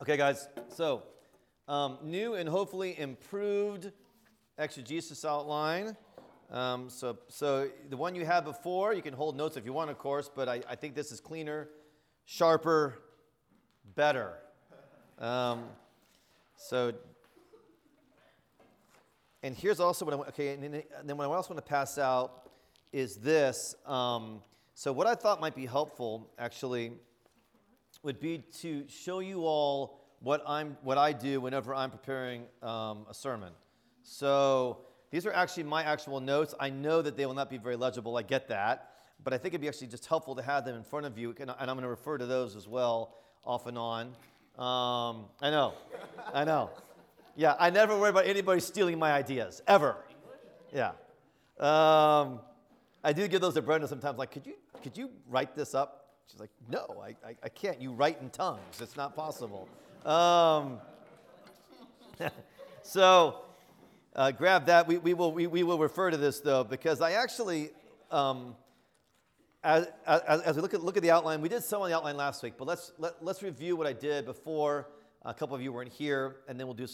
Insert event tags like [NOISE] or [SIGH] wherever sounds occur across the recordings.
Okay, guys, so um, new and hopefully improved exegesis outline. Um, so, so the one you had before, you can hold notes if you want, of course, but I, I think this is cleaner, sharper, better. Um, so, and here's also what I want, okay, and then, and then what I also want to pass out is this. Um, so, what I thought might be helpful, actually, would be to show you all what, I'm, what I do whenever I'm preparing um, a sermon. So these are actually my actual notes. I know that they will not be very legible, I get that, but I think it'd be actually just helpful to have them in front of you, and, I'm going to refer to those as well off and on. Um, I know, I know. Yeah, I never worry about anybody stealing my ideas, ever. Yeah. Um, I do give those to Brenda sometimes, like, could you, could you write this up? She's like, no, I, I, I can't. You write in tongues. It's not possible. Um, [LAUGHS] so uh, grab that. We, we, will, we, we will refer to this, though, because I actually, um, as, as, as, we look at, look at the outline, we did some on the outline last week, but let's, let, let's review what I did before a couple of you weren't here, and then we'll do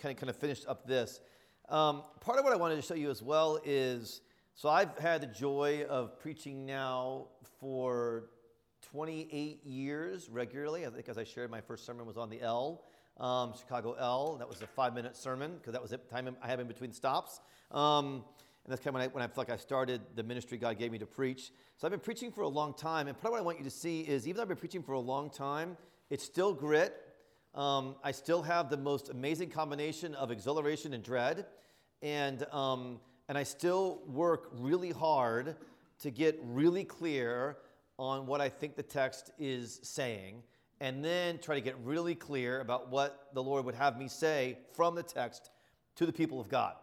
kind of, kind of finish up this. Um, part of what I wanted to show you as well is so I've had the joy of preaching now for 28 years regularly. I think as I shared, my first sermon was on the L, um, Chicago L. That was a five minute sermon because that was the time I had in between stops. Um, and that's kind of when I, when I felt like I started the ministry God gave me to preach. So I've been preaching for a long time. And part of what I want you to see is even though I've been preaching for a long time, it's still grit. Um, I still have the most amazing combination of exhilaration and dread. And, um, and I still work really hard to get really clear on what I think the text is saying, and then try to get really clear about what the Lord would have me say from the text to the people of God.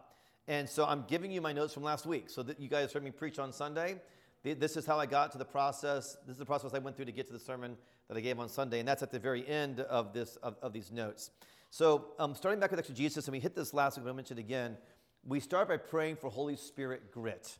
And so I'm giving you my notes from last week. So that you guys heard me preach on Sunday. This is how I got to the process. This is the process I went through to get to the sermon that I gave on Sunday. And that's at the very end of, this, of, of these notes. So um, starting back with exegesis, and we hit this last week, but I'll mention it again. We start by praying for Holy Spirit grit.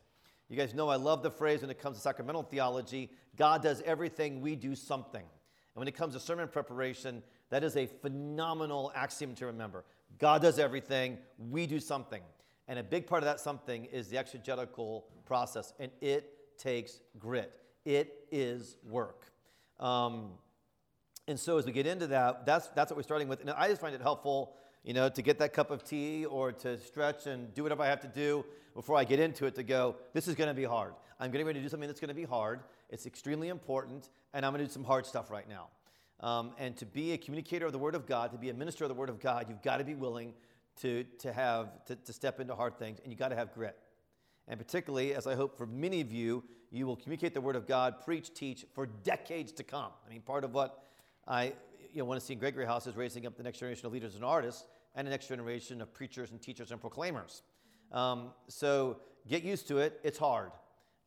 You guys know I love the phrase when it comes to sacramental theology God does everything, we do something. And when it comes to sermon preparation, that is a phenomenal axiom to remember. God does everything, we do something. And a big part of that something is the exegetical process, and it takes grit. It is work. Um, and so as we get into that, that's, that's what we're starting with. And I just find it helpful, you know, to get that cup of tea or to stretch and do whatever I have to do before I get into it to go, this is going to be hard. I'm getting ready to do something that's going to be hard. It's extremely important, and I'm going to do some hard stuff right now. Um, and to be a communicator of the Word of God, to be a minister of the Word of God, you've got to be willing to, to have to, to step into hard things, and you've got to have grit. And particularly, as I hope for many of you, you will communicate the Word of God, preach, teach for decades to come. I mean, part of what I you know, want to see in Gregory House is raising up the next generation of leaders and artists and the next generation of preachers and teachers and proclaimers. Um, so get used to it. It's hard.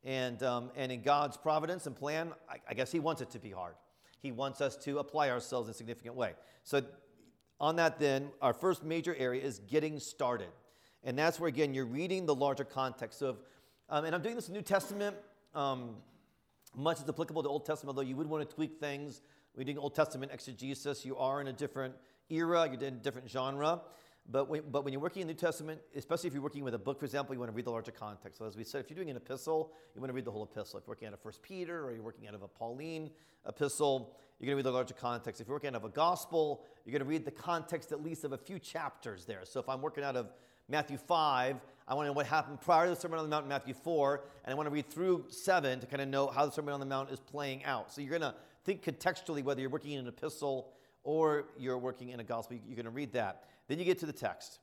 And, um, and in God's providence and plan, I, I guess He wants it to be hard. He wants us to apply ourselves in a significant way. So, on that, then, our first major area is getting started. And that's where, again, you're reading the larger context of, um, and I'm doing this in the New Testament. Um, much is applicable to Old Testament, although you would want to tweak things. Reading Old Testament exegesis, you are in a different era, you're in a different genre. But when, but when you're working in the New Testament, especially if you're working with a book, for example, you want to read the larger context. So as we said, if you're doing an epistle, you want to read the whole epistle. If you're working out of First Peter or you're working out of a Pauline epistle, you're going to read the larger context. If you're working out of a gospel, you're going to read the context at least of a few chapters there. So if I'm working out of Matthew 5, I want to know what happened prior to the Sermon on the Mount in Matthew 4, and I want to read through 7 to kind of know how the Sermon on the Mount is playing out. So you're going to think contextually whether you're working in an epistle or you're working in a gospel, you're going to read that. Then you get to the text.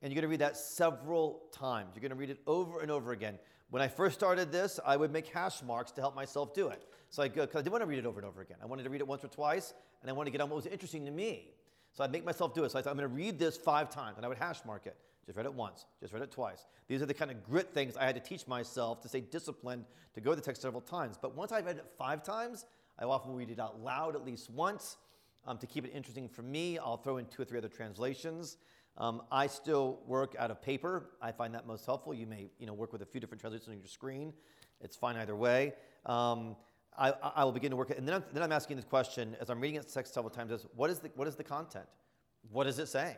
And you're going to read that several times. You're going to read it over and over again. When I first started this, I would make hash marks to help myself do it. So I go, because I didn't want to read it over and over again. I wanted to read it once or twice, and I wanted to get on what was interesting to me. So I'd make myself do it. So I thought, I'm going to read this five times, and I would hash mark it. Just read it once, just read it twice. These are the kind of grit things I had to teach myself to stay disciplined to go to the text several times. But once I read it five times, I often read it out loud at least once. Um, to keep it interesting for me, I'll throw in two or three other translations. Um, I still work out of paper. I find that most helpful. You may you know, work with a few different translations on your screen. It's fine either way. Um, I, I will begin to work it. And then I'm, then I'm asking this question as I'm reading it text several times is what is, the, what is the content? What is it saying?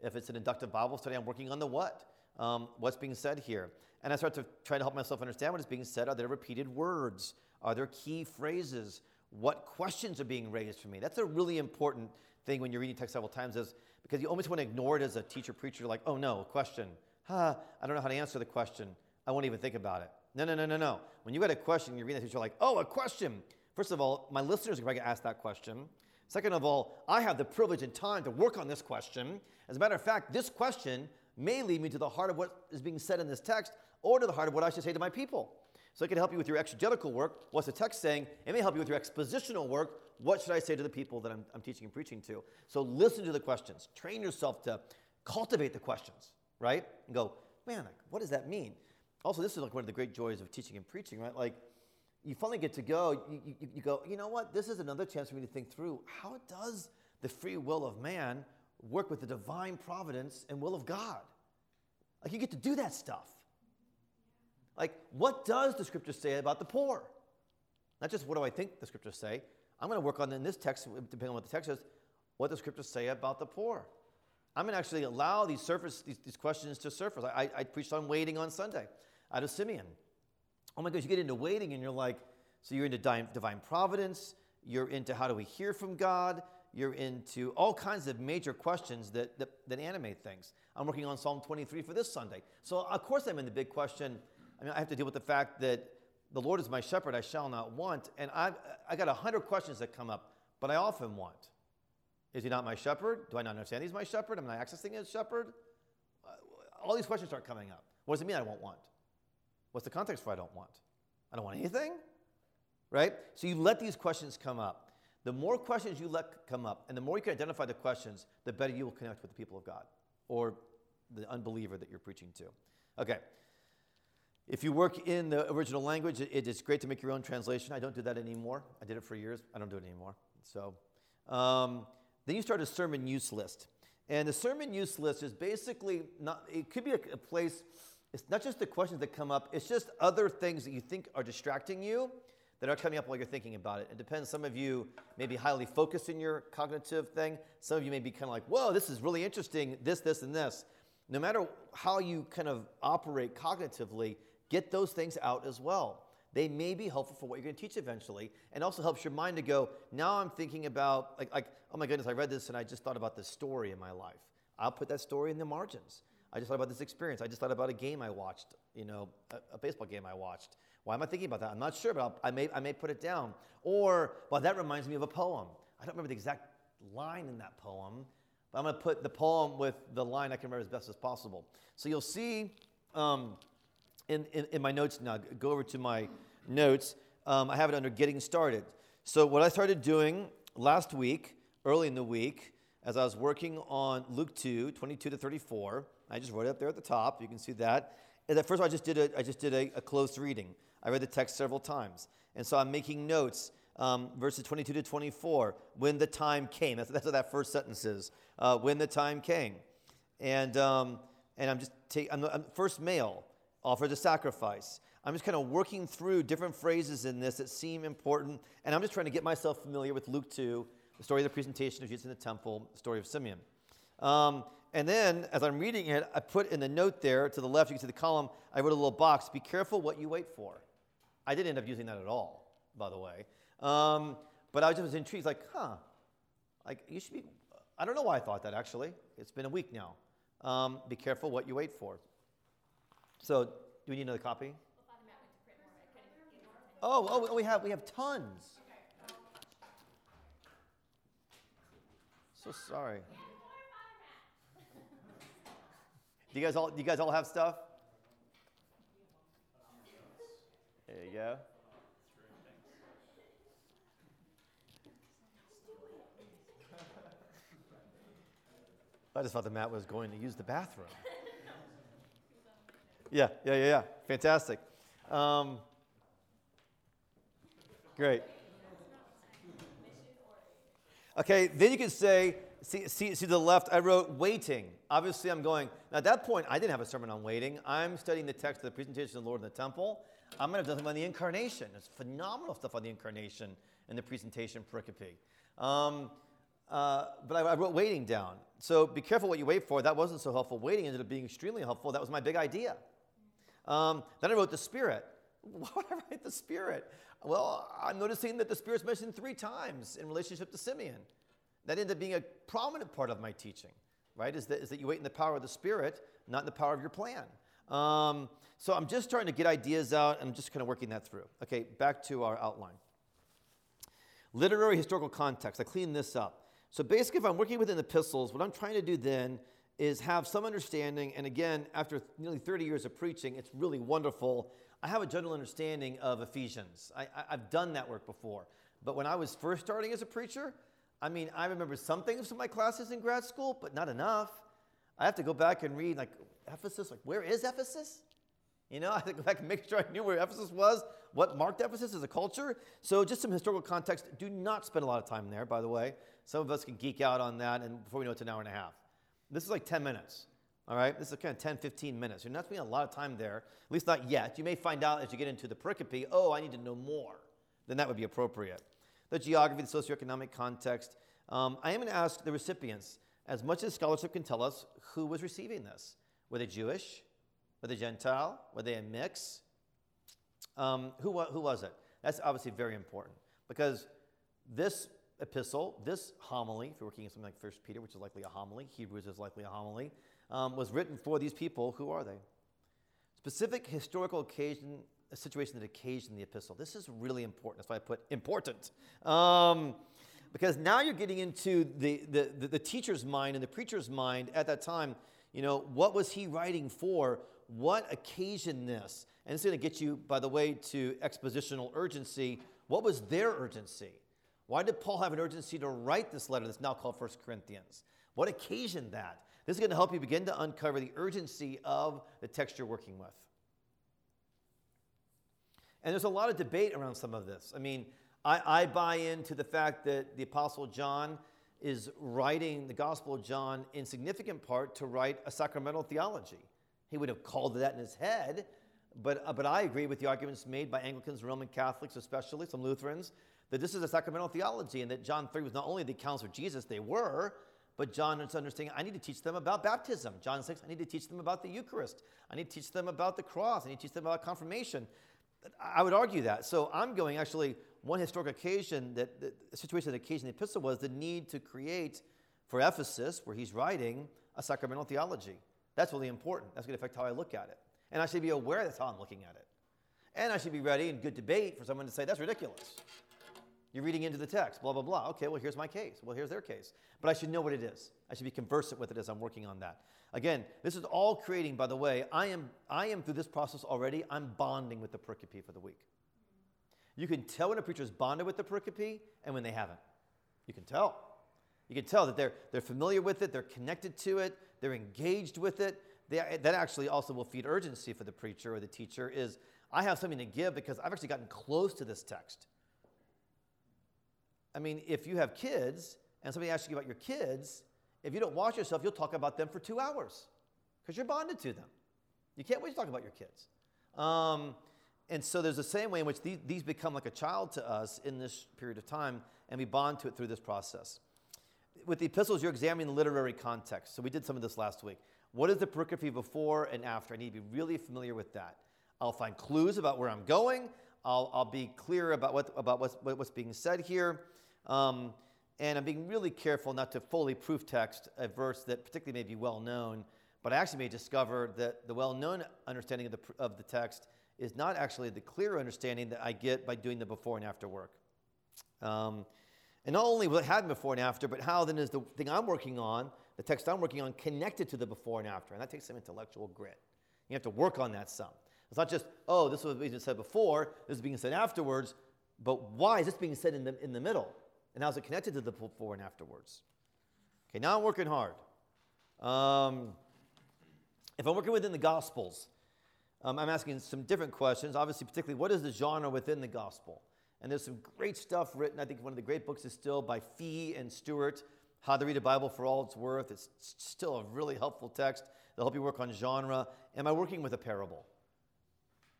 If it's an inductive Bible study, I'm working on the what. Um, what's being said here? And I start to try to help myself understand what is being said. Are there repeated words? Are there key phrases? What questions are being raised for me? That's a really important thing when you're reading text several times is because you almost want to ignore it as a teacher preacher, like, oh no, a question. Huh, I don't know how to answer the question. I won't even think about it. No, no, no, no, no. When you got a question, you're reading that, you're like, oh, a question. First of all, my listeners are going to ask that question. Second of all, I have the privilege and time to work on this question. As a matter of fact, this question may lead me to the heart of what is being said in this text or to the heart of what I should say to my people. So it can help you with your exegetical work. What's the text saying? It may help you with your expositional work. What should I say to the people that I'm, I'm teaching and preaching to? So listen to the questions. Train yourself to cultivate the questions, right? And go, man, like, what does that mean? Also, this is like one of the great joys of teaching and preaching, right? Like, you finally get to go, you, you, you, go, you know what? This is another chance for me to think through how does the free will of man work with the divine providence and will of God? Like, you get to do that stuff. Like, what does the scripture say about the poor? Not just what do I think the scriptures say. I'm going to work on in this text, depending on what the text is, what the scriptures say about the poor. I'm going to actually allow these surface these, these questions to surface. I, I preached on waiting on Sunday out of Simeon. Oh my gosh, you get into waiting and you're like, so you're into divine providence, you're into how do we hear from God, you're into all kinds of major questions that, that, that animate things. I'm working on Psalm 23 for this Sunday. So, of course, I'm in the big question. I mean, I have to deal with the fact that the Lord is my shepherd, I shall not want. And I've I got a hundred questions that come up, but I often want. Is he not my shepherd? Do I not understand he's my shepherd? Am I accessing his shepherd? Uh, all these questions start coming up. What does it mean I won't want? What's the context for I don't want? I don't want anything? Right? So you let these questions come up. The more questions you let come up, and the more you can identify the questions, the better you will connect with the people of God or the unbeliever that you're preaching to. Okay. If you work in the original language, it is great to make your own translation. I don't do that anymore. I did it for years. I don't do it anymore. So, um, then you start a sermon use list. And the sermon use list is basically not, it could be a, a place, it's not just the questions that come up, it's just other things that you think are distracting you that are coming up while you're thinking about it. It depends. Some of you may be highly focused in your cognitive thing. Some of you may be kind of like, whoa, this is really interesting, this, this, and this. No matter how you kind of operate cognitively, get those things out as well. They may be helpful for what you're going to teach eventually, and also helps your mind to go, now I'm thinking about, like, like, oh my goodness, I read this and I just thought about this story in my life. I'll put that story in the margins. I just thought about this experience. I just thought about a game I watched, you know, a, a baseball game I watched. Why am I thinking about that? I'm not sure, but I'll, i may, I may put it down. Or, well, that reminds me of a poem. I don't remember the exact line in that poem, but I'm going to put the poem with the line I can remember as best as possible. So you'll see um, in, in, in, my notes now, go over to my notes. Um, I have it under getting started. So, what I started doing last week, early in the week, as I was working on Luke 2, 22 to 34, I just wrote it up there at the top. You can see that. And first of all, I just did a, I just did a, a close reading. I read the text several times. And so I'm making notes, um, verses 22 to 24, when the time came. That's, that's what that first sentence is. Uh, when the time came. And, um, and I'm just taking, I'm, I'm first male, offer a sacrifice. I'm just kind of working through different phrases in this that seem important. And I'm just trying to get myself familiar with Luke 2, the story of the presentation of Jesus in the temple, the story of Simeon. Um, and then, as I'm reading it, I put in the note there to the left, you can see the column, I wrote a little box be careful what you wait for. I didn't end up using that at all, by the way. Um, but I was just intrigued, like, huh, like you should be, I don't know why I thought that actually. It's been a week now. Um, be careful what you wait for. So, do we need another copy? Oh, oh, we have we have tons. So sorry. Do you guys all do you guys all have stuff? There you go. I just thought the Matt was going to use the bathroom. Yeah, yeah, yeah, yeah. Fantastic. Um, great. Okay, then you can say, see, see, see the left, I wrote waiting. Obviously, I'm going, now at that point, I didn't have a sermon on waiting. I'm studying the text of the presentation of the Lord in the temple. I'm going to have something on the incarnation. There's phenomenal stuff on the incarnation in the presentation pericope. Um, uh, but I, I, wrote waiting down. So be careful what you wait for. That wasn't so helpful. Waiting ended up being extremely helpful. That was my big idea. Um, then I wrote the Spirit. [LAUGHS] Why would I write the Spirit? Well, I'm noticing that the Spirit's mentioned three times in relationship to Simeon. That ended up being a prominent part of my teaching, right? Is that, is that you wait in the power of the Spirit, not in the power of your plan. Um, so I'm just trying to get ideas out. I'm just kind of working that through. Okay, back to our outline. Literary historical context. I cleaned this up. So basically, if I'm working within the epistles, what I'm trying to do then is have some understanding. And again, after nearly 30 years of preaching, it's really wonderful. I have a general understanding of Ephesians. I, have done that work before. But when I was first starting as a preacher, I mean, I remember some things from my classes in grad school, but not enough. I have to go back and read, like, Ephesus, like, where is Ephesus? You know, [LAUGHS] I have to go back and make sure I knew where Ephesus was, what marked Ephesus as a culture. So, just some historical context. Do not spend a lot of time there, by the way. Some of us can geek out on that, and before we know it, it's an hour and a half. This is like 10 minutes. All right, this is kind of 10, 15 minutes. You're not spending a lot of time there, at least not yet. You may find out as you get into the pericope, oh, I need to know more. Then that would be appropriate. The geography, the socioeconomic context. Um, I am going to ask the recipients, as much as scholarship can tell us, who was receiving this. Were they Jewish? Were they Gentile? Were they a mix? Um, who, who was it? That's obviously very important because this epistle, this homily, if you're working in something like First Peter, which is likely a homily, Hebrews is likely a homily, um, was written for these people. Who are they? Specific historical occasion, a situation that occasioned the epistle. This is really important. That's why I put important. Um, because now you're getting into the, the, the, the teacher's mind and the preacher's mind at that time. You know, what was he writing for? What occasioned this? And it's going to get you, by the way, to expositional urgency. What was their urgency? Why did Paul have an urgency to write this letter that's now called 1 Corinthians? What occasioned that? This is going to help you begin to uncover the urgency of the text you're working with. And there's a lot of debate around some of this. I mean, I, I buy into the fact that the Apostle John is writing the Gospel of John in significant part to write a sacramental theology. He would have called that in his head, but, uh, but I agree with the arguments made by Anglicans, Roman Catholics, especially some Lutherans, that this is a sacramental theology and that John 3 was not only the accounts of Jesus, they were, but John is understanding I need to teach them about baptism. John 6, I need to teach them about the Eucharist. I need to teach them about the cross. I need to teach them about confirmation. I would argue that. So I'm going actually one historic occasion that the situation that occasioned the epistle was the need to create for Ephesus, where he's writing, a sacramental theology. That's really important. That's going to affect how I look at it. And I should be aware that's how I'm looking at it. And I should be ready in good debate for someone to say, that's ridiculous. You're reading into the text, blah, blah, blah. Okay, well, here's my case. Well, here's their case. But I should know what it is. I should be conversant with it as I'm working on that. Again, this is all creating, by the way, I am, I am through this process already, I'm bonding with the pericope for the week. You can tell when a preacher is bonded with the pericope and when they haven't. You can tell. You can tell that they're, they're familiar with it, they're connected to it, they're engaged with it. They, that actually also will feed urgency for the preacher or the teacher is I have something to give because I've actually gotten close to this text. I mean, if you have kids and somebody asks you about your kids, if you don't watch yourself, you'll talk about them for two hours because you're bonded to them. You can't wait to talk about your kids. Um, and so there's the same way in which these, these become like a child to us in this period of time, and we bond to it through this process. With the epistles, you're examining the literary context. So we did some of this last week. What is the pericope before and after? I need to be really familiar with that. I'll find clues about where I'm going. I'll, I'll be clear about, what, about what's, what's being said here. Um, and I'm being really careful not to fully proof text a verse that particularly may be well known, but I actually may discover that the well known understanding of the, of the text is not actually the clear understanding that I get by doing the before and after work. Um, and not only what happened before and after, but how then is the thing I'm working on, the text I'm working on, connected to the before and after. And that takes some intellectual grit. You have to work on that some. It's not just, oh, this was being said before, this is being said afterwards, but why is this being said in the, in the middle? And how is it connected to the before and afterwards? Okay, now I'm working hard. Um, if I'm working within the Gospels, um, I'm asking some different questions. Obviously, particularly, what is the genre within the gospel? And there's some great stuff written. I think one of the great books is still by Fee and Stewart, How to Read a Bible for All It's Worth. It's still a really helpful text. They'll help you work on genre. Am I working with a parable?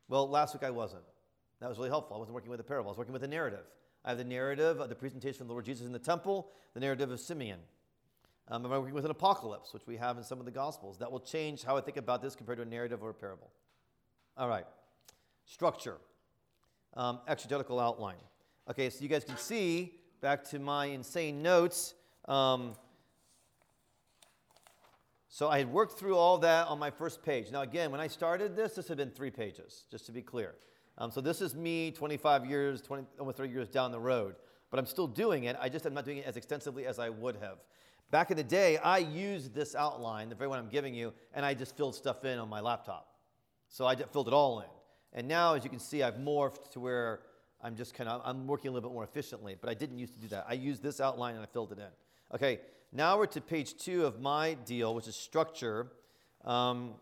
Well, last week I wasn't. That was really helpful. I wasn't working with a parable, I was working with a narrative. I have the narrative of the presentation of the Lord Jesus in the temple, the narrative of Simeon. Um, I'm working with an apocalypse, which we have in some of the Gospels. That will change how I think about this compared to a narrative or a parable. All right. Structure, um, exegetical outline. Okay, so you guys can see back to my insane notes. Um, so I had worked through all that on my first page. Now, again, when I started this, this had been three pages, just to be clear. Um, so this is me 25 years, 20, almost 30 years down the road. But I'm still doing it. I just am not doing it as extensively as I would have. Back in the day, I used this outline, the very one I'm giving you, and I just filled stuff in on my laptop. So I filled it all in. And now, as you can see, I've morphed to where I'm just kind of, I'm working a little bit more efficiently, but I didn't used to do that. I used this outline and I filled it in. Okay, now we're to page two of my deal, which is structure. Um,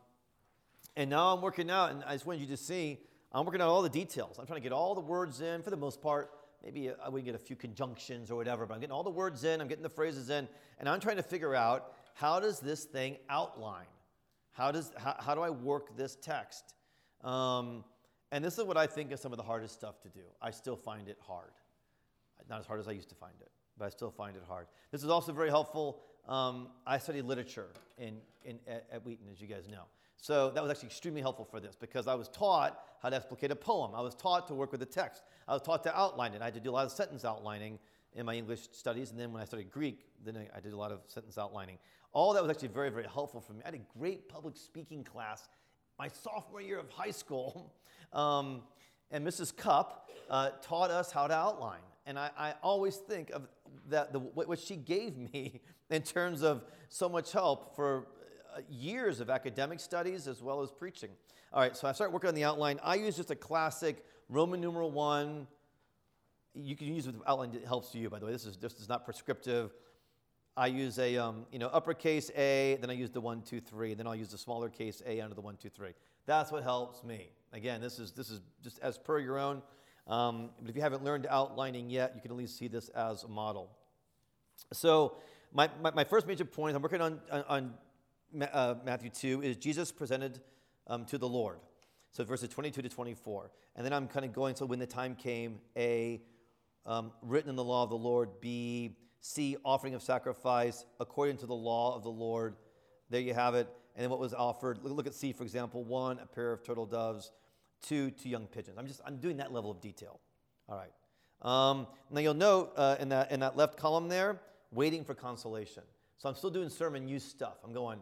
and now I'm working out, and I just wanted you to see, I'm working out all the details. I'm trying to get all the words in for the most part. Maybe uh, we can get a few conjunctions or whatever, but I'm getting all the words in, I'm getting the phrases in, and I'm trying to figure out how does this thing outline? How, does, how, how do I work this text? Um, and this is what I think is some of the hardest stuff to do. I still find it hard. Not as hard as I used to find it, but I still find it hard. This is also very helpful. Um, I study literature in, in, at, at Wheaton, as you guys know. So that was actually extremely helpful for this because I was taught how to explicate a poem. I was taught to work with the text. I was taught to outline it. I had to do a lot of sentence outlining in my English studies. And then when I studied Greek, then I did a lot of sentence outlining. All that was actually very, very helpful for me. I had a great public speaking class my sophomore year of high school. [LAUGHS] Um, and Mrs. Cup uh, taught us how to outline. And I, I always think of that, the, what she gave me [LAUGHS] in terms of so much help for years of academic studies as well as preaching. All right, so I started working on the outline. I use just a classic Roman numeral one. You can use the outline that helps you, by the way. This is, this is not prescriptive. I use a um, you know uppercase A, then I use the one, two, three, then I'll use the smaller case A under the one, two, three. That's what helps me. Again, this is this is just as per your own. Um, but if you haven't learned outlining yet, you can at least see this as a model. So my, my, my first major point, I'm working on, on, on uh, Matthew 2, is Jesus presented um, to the Lord. So verses 22 to 24. And then I'm kind of going, so when the time came, A, um, written in the law of the Lord, B, C, offering of sacrifice according to the law of the Lord. There you have it. And then what was offered, look at C, for example, one, a pair of turtle doves, two, two young pigeons. I'm just, I'm doing that level of detail. All right. Um, now you'll note uh, in, that, in that left column there, waiting for consolation. So I'm still doing sermon use stuff. I'm going,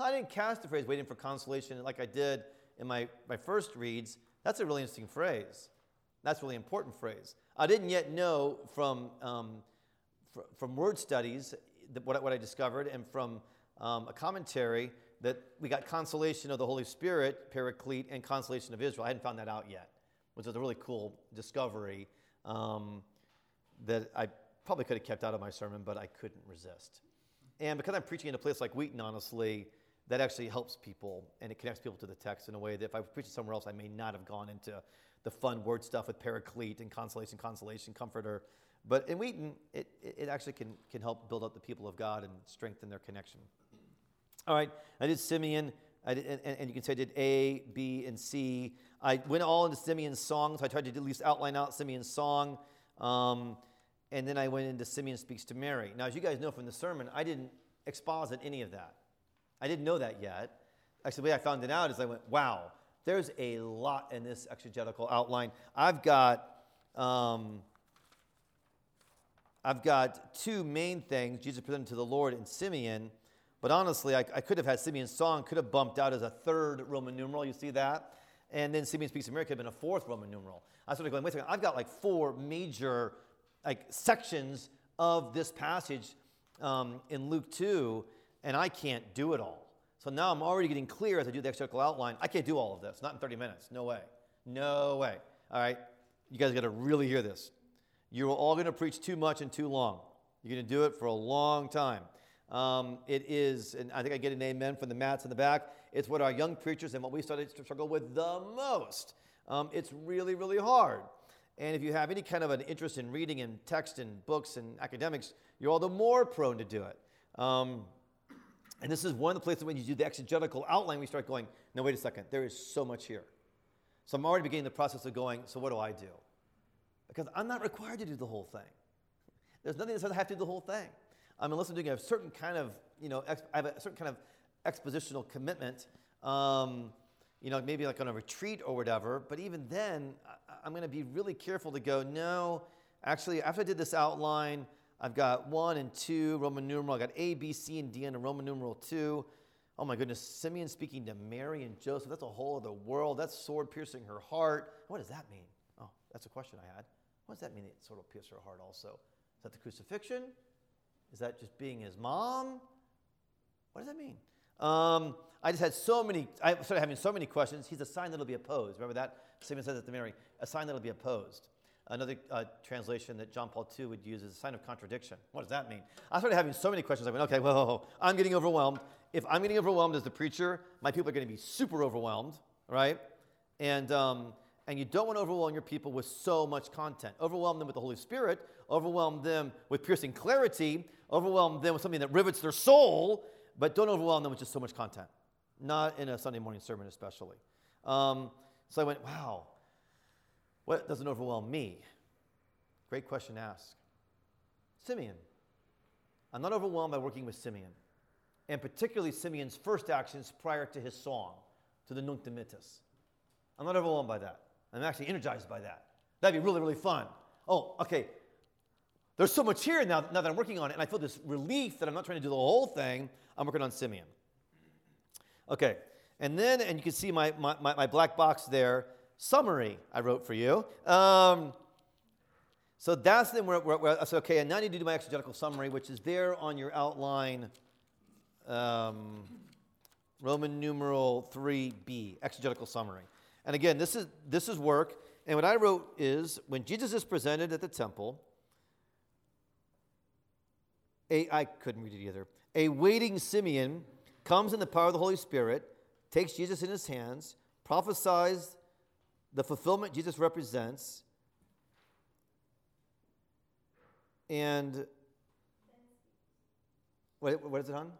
I didn't cast the phrase waiting for consolation like I did in my, my first reads. That's a really interesting phrase. That's a really important phrase. I didn't yet know from um, from word studies, what, what I discovered, and from um, a commentary that we got consolation of the Holy Spirit, Paraclete, and consolation of Israel. I hadn't found that out yet, which was a really cool discovery um, that I probably could have kept out of my sermon, but I couldn't resist. And because I'm preaching in a place like Wheaton, honestly, that actually helps people and it connects people to the text in a way that if I was preaching somewhere else, I may not have gone into the fun word stuff with Paraclete and consolation, consolation, comforter. But in Wheaton, it, it actually can, can help build up the people of God and strengthen their connection. All right, I did Simeon, I did, and, and, you can say I did A, B, and C. I went all into Simeon's song, so I tried to at least outline out Simeon's song. Um, and then I went into Simeon Speaks to Mary. Now, as you guys know from the sermon, I didn't exposit any of that. I didn't know that yet. Actually, the way I found it out is I went, wow, there's a lot in this exegetical outline. I've got. Um, I've got two main things Jesus presented to the Lord in Simeon, but honestly, I, I could have had Simeon's song, could have bumped out as a third Roman numeral. You see that? And then Simeon Speaks to Mary could have been a fourth Roman numeral. I started going, wait a second, I've got like four major like sections of this passage um, in Luke 2, and I can't do it all. So now I'm already getting clear as I do the exegetical outline. I can't do all of this, not in 30 minutes. No way. No way. All right? You guys got to really hear this. You're all going to preach too much and too long. You're going to do it for a long time. Um, it is, and I think I get an amen from the mats in the back. It's what our young preachers and what we started to struggle with the most. Um, it's really, really hard. And if you have any kind of an interest in reading and text and books and academics, you're all the more prone to do it. Um, and this is one of the places when you do the exegetical outline, we start going, no, wait a second, there is so much here. So I'm already beginning the process of going, so what do I do? Because I'm not required to do the whole thing. There's nothing that says I have to do the whole thing. I mean, unless I'm doing a certain kind of, you know, I have a certain kind of expositional commitment, um, you know, maybe like on a retreat or whatever. But even then, I, am going to be really careful to go, no, actually, after I did this outline, I've got one and two Roman numeral. I got A, B, C, and D a Roman numeral two. Oh my goodness, Simeon speaking to Mary and Joseph. That's a whole other world. That's sword piercing her heart. What does that mean? Oh, that's a question I had. What does that mean? That sword will pierce her heart also. Is that the crucifixion? Is that just being his mom? What does that mean? Um, I just had so many, I started having so many questions. He's a sign that'll be opposed. Remember that? Simeon says it to Mary, a sign that'll be opposed. Another uh, translation that John Paul II would use is a sign of contradiction. What does that mean? I started having so many questions. I went, okay, well, I'm getting overwhelmed. If I'm getting overwhelmed as the preacher, my people are going to be super overwhelmed, right? And, um, and you don't want to overwhelm your people with so much content. Overwhelm them with the Holy Spirit, overwhelm them with piercing clarity, overwhelm them with something that rivets their soul, but don't overwhelm them with just so much content. Not in a Sunday morning sermon, especially. Um, so I went, wow, what doesn't overwhelm me? Great question to ask. Simeon. I'm not overwhelmed by working with Simeon, and particularly Simeon's first actions prior to his song, to the Nunc Dimittis. I'm not overwhelmed by that. I'm actually energized by that. That'd be really, really fun. Oh, okay. There's so much here now, now that I'm working on it, and I feel this relief that I'm not trying to do the whole thing. I'm working on Simeon. Okay, and then, and you can see my, my, my black box there summary I wrote for you. Um, so that's then where, where, where, okay, and now I need to do my exegetical summary, which is there on your outline, um, Roman numeral 3b, exegetical summary. And again, this is, this is work. And what I wrote is when Jesus is presented at the temple, a, I couldn't read it either. A waiting Simeon comes in the power of the Holy Spirit, takes Jesus in his hands, prophesies the fulfillment Jesus represents, and what, what is it on?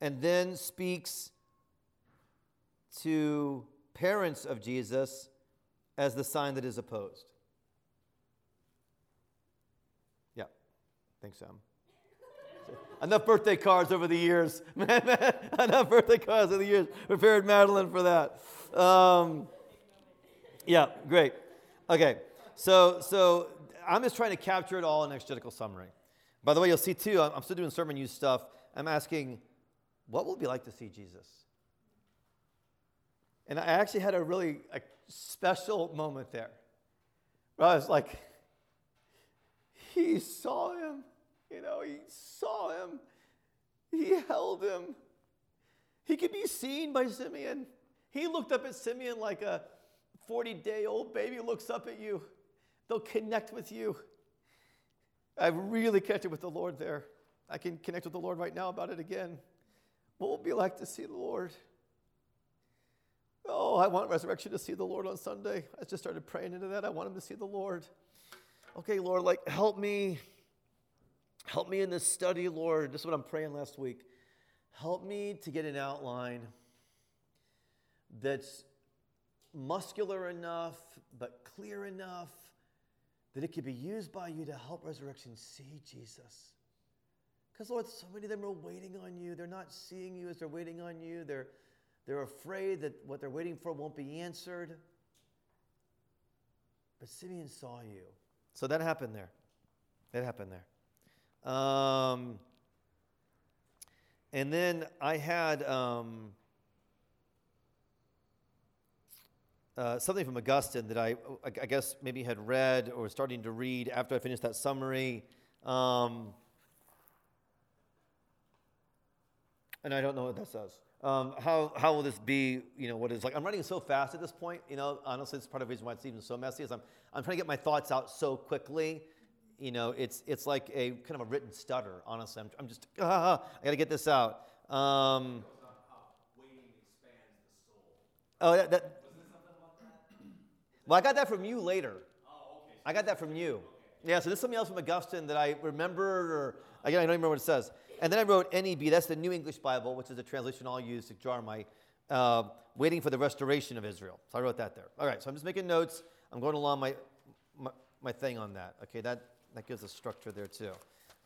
And then speaks to parents of Jesus as the sign that is opposed. Yeah, thanks, Sam. [LAUGHS] Enough birthday cards over the years. [LAUGHS] Enough birthday cards over the years. Prepared Madeline for that. Um, yeah, great. Okay, so so I'm just trying to capture it all in exegetical summary. By the way, you'll see too. I'm still doing sermon use stuff. I'm asking, what will it be like to see Jesus? And I actually had a really a special moment there. Where I was like, he saw him. You know, he saw him. He held him. He could be seen by Simeon. He looked up at Simeon like a 40 day old baby looks up at you, they'll connect with you. I've really connected with the Lord there. I can connect with the Lord right now about it again. What will it be like to see the Lord? Oh, I want resurrection to see the Lord on Sunday. I just started praying into that. I want him to see the Lord. Okay, Lord, like help me. Help me in this study, Lord. This is what I'm praying last week. Help me to get an outline that's muscular enough, but clear enough that it could be used by you to help resurrection see Jesus. Because, Lord, so many of them are waiting on you. They're not seeing you as they're waiting on you. They're, they're afraid that what they're waiting for won't be answered. But Simeon saw you. So that happened there. That happened there. Um, and then I had. Um, uh, something from Augustine that I, I guess maybe had read or was starting to read after I finished that summary. Um, and I don't know what that says. Um, how, how will this be, you know, what is like, I'm writing so fast at this point, you know, honestly, it's part of the reason why it's even so messy is I'm, I'm trying to get my thoughts out so quickly. You know, it's, it's like a kind of a written stutter, honestly. I'm, I'm just, ah, [LAUGHS] I got to get this out. Um, oh, that, that well, I got that from you later. Oh, okay. I got that from you. Yeah, so this is something else from Augustine that I remembered, or again, I don't even remember what it says. And then I wrote NEB, that's the New English Bible, which is a translation I'll use to draw my, uh, waiting for the restoration of Israel. So I wrote that there. All right, so I'm just making notes. I'm going along my, my, my thing on that. Okay, that, that gives a structure there too.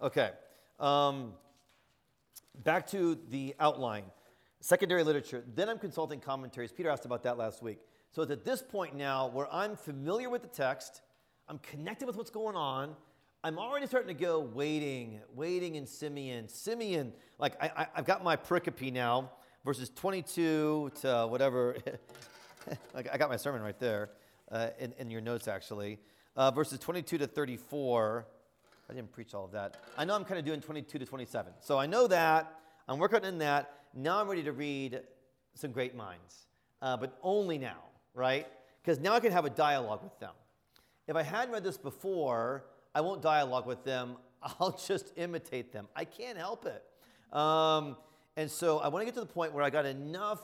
Okay, um, back to the outline. Secondary literature. Then I'm consulting commentaries. Peter asked about that last week. So it's at this point now where I'm familiar with the text, I'm connected with what's going on. I'm already starting to go waiting, waiting in Simeon. Simeon, like I, have got my pericope now, verses 22 to whatever. [LAUGHS] like I got my sermon right there uh, in, in your notes, actually. Uh, verses 22 to 34. I didn't preach all of that. I know I'm kind of doing 22 to 27. So I know that. I'm working in that. Now I'm ready to read some great minds, uh, but only now, right? Because now I can have a dialogue with them. If I hadn't read this before, I won't dialogue with them. [LAUGHS] I'll just imitate them. I can't help it. Um, and so I want to get to the point where I got enough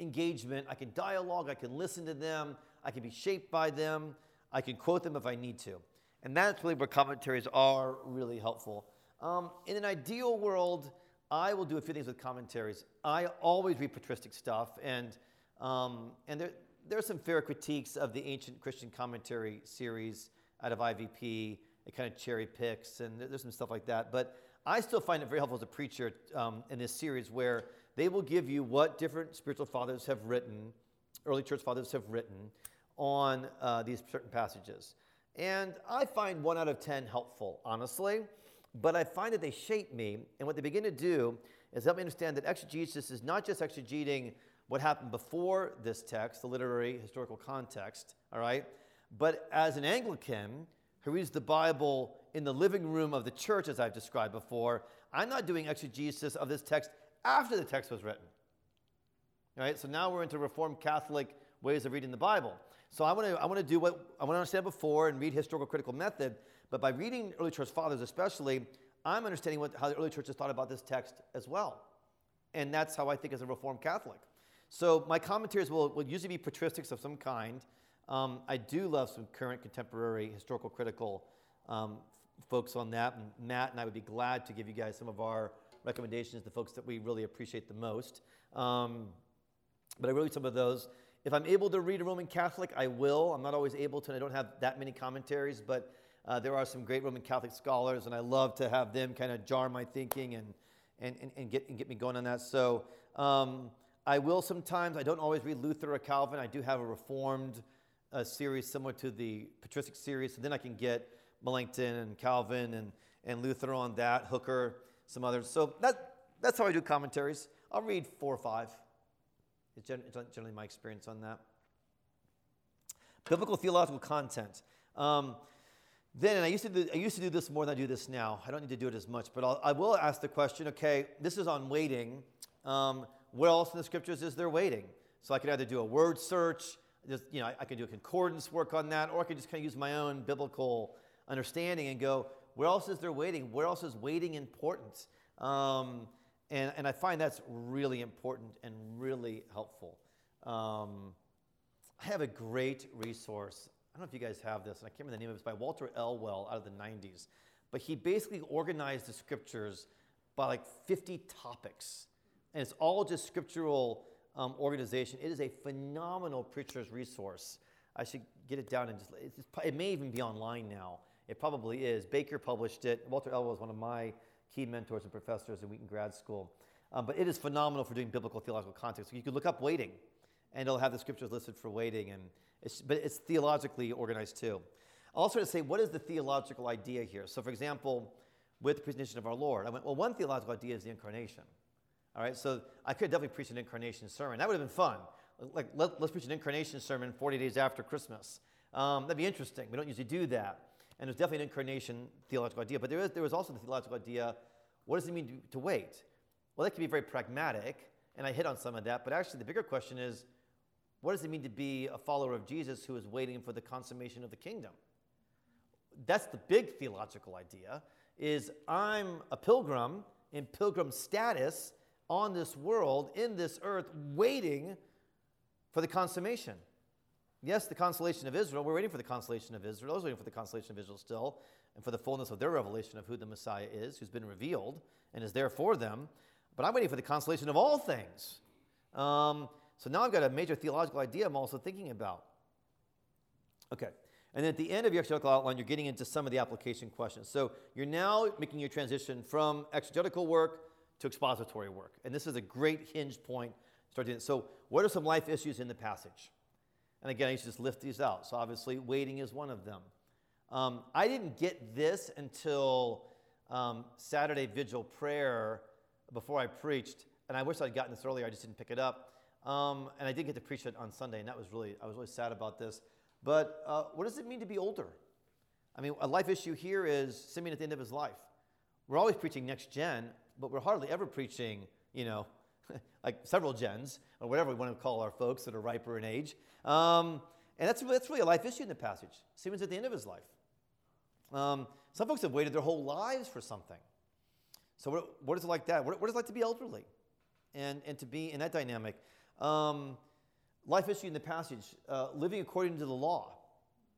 engagement. I can dialogue, I can listen to them, I can be shaped by them, I can quote them if I need to. And that's really where commentaries are really helpful. Um, in an ideal world, I will do a few things with commentaries. I always read patristic stuff, and, um, and there, there are some fair critiques of the ancient Christian commentary series out of IVP. It kind of cherry picks, and there's some stuff like that. But I still find it very helpful as a preacher um, in this series where they will give you what different spiritual fathers have written, early church fathers have written on uh, these certain passages. And I find one out of 10 helpful, honestly, but I find that they shape me. And what they begin to do is help me understand that exegesis is not just exegeting what happened before this text, the literary historical context, all right? But as an Anglican who reads the Bible in the living room of the church, as I've described before, I'm not doing exegesis of this text after the text was written. All right, so now we're into Reformed Catholic ways of reading the Bible. So I want to I want to do what I want to understand before and read historical critical method, but by reading early church fathers especially, I'm understanding what, how the early church has thought about this text as well. And that's how I think as a Reformed Catholic. So my commentaries will, will usually be patristics of some kind. Um, I do love some current contemporary historical critical um, folks on that. Matt and I would be glad to give you guys some of our recommendations, the folks that we really appreciate the most. Um, but I really some of those. If I'm able to read a Roman Catholic, I will. I'm not always able to, and I don't have that many commentaries, but uh, there are some great Roman Catholic scholars, and I love to have them kind of jar my thinking and, and, and, and, get, and get me going on that. So um, I will sometimes. I don't always read Luther or Calvin. I do have a Reformed uh, series similar to the patristic series, and then I can get Melanchthon and Calvin and, and Luther on that, Hooker, some others. So that, that's how I do commentaries. I'll read four or five. It's generally my experience on that. Biblical theological content. Um, then, I used, to do, I used to do this more than I do this now. I don't need to do it as much, but I'll, I will ask the question okay, this is on waiting. Um, where else in the scriptures is there waiting? So I could either do a word search, just, you know, I, I could do a concordance work on that, or I could just kind of use my own biblical understanding and go, where else is there waiting? Where else is waiting important? Um, and, and I find that's really important and really helpful. Um, I have a great resource. I don't know if you guys have this, and I can't remember the name of it. It's by Walter Elwell out of the 90s. But he basically organized the scriptures by like 50 topics. And it's all just scriptural um, organization. It is a phenomenal preacher's resource. I should get it down and just, it may even be online now. It probably is. Baker published it. Walter Elwell is one of my key mentors and professors in Wheaton Grad School. Um, but it is phenomenal for doing biblical theological context. You could look up waiting, and it'll have the scriptures listed for waiting, and it's, but it's theologically organized too. Also, to say, what is the theological idea here? So, for example, with the presentation of our Lord, I went, well, one theological idea is the incarnation. All right, so I could definitely preach an incarnation sermon. That would have been fun. Like, let, us preach an incarnation sermon 40 days after Christmas. Um, that'd be interesting. We don't usually do that. And there's definitely an incarnation theological idea. But there, is, there was also the theological idea what does it mean to, to wait? Well, that can be very pragmatic, and I hit on some of that. But actually, the bigger question is what does it mean to be a follower of Jesus who is waiting for the consummation of the kingdom? That's the big theological idea is I'm a pilgrim in pilgrim status on this world, in this earth, waiting for the consummation. Yes, the consolation of Israel. We're waiting for the consolation of Israel. I was waiting for the consolation of Israel still, and for the fullness of their revelation of who the Messiah is, who's been revealed and is there for them. But I'm waiting for the consolation of all things. Um, So now I've got a major theological idea I'm also thinking about. Okay. And then at the end of your exegetical outline, you're getting into some of the application questions. So you're now making your transition from exegetical work to expository work. And this is a great hinge point. Start doing. So, what are some life issues in the passage? And again, I used to just lift these out. So, obviously, waiting is one of them. Um, I didn't get this until um, Saturday vigil prayer before I preached, and I wish I'd gotten this earlier. I just didn't pick it up. Um, and I did get to preach it on Sunday, and that was really, I was really sad about this. But uh, what does it mean to be older? I mean, a life issue here is Simeon at the end of his life. We're always preaching next gen, but we're hardly ever preaching, you know, [LAUGHS] like several gens, or whatever we want to call our folks that are riper in age. Um, and that's, that's really a life issue in the passage. Simeon's at the end of his life. Um, some folks have waited their whole lives for something. So, what, what is it like that? What, what is it like to be elderly and, and to be in that dynamic? Um, life issue in the passage uh, living according to the law,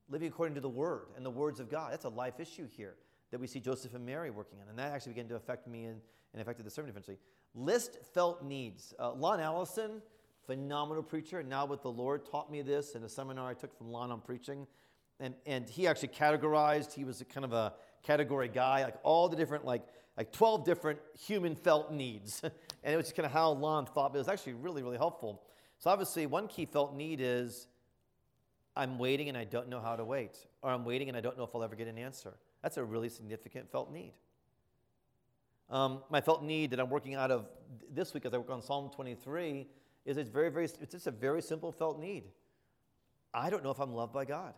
living according to the word and the words of God. That's a life issue here that we see Joseph and Mary working on. And that actually began to affect me and, and affected the sermon eventually. List felt needs. Uh, Lon Allison, phenomenal preacher, and now with the Lord, taught me this in a seminar I took from Lon on preaching. And, and he actually categorized, he was a kind of a category guy, like all the different, like, like 12 different human felt needs. [LAUGHS] and it was just kind of how Lon thought, but it was actually really, really helpful. So obviously, one key felt need is I'm waiting and I don't know how to wait, or I'm waiting and I don't know if I'll ever get an answer. That's a really significant felt need. Um, my felt need that I'm working out of this week as I work on Psalm 23 is it's very, very, it's just a very simple felt need. I don't know if I'm loved by God.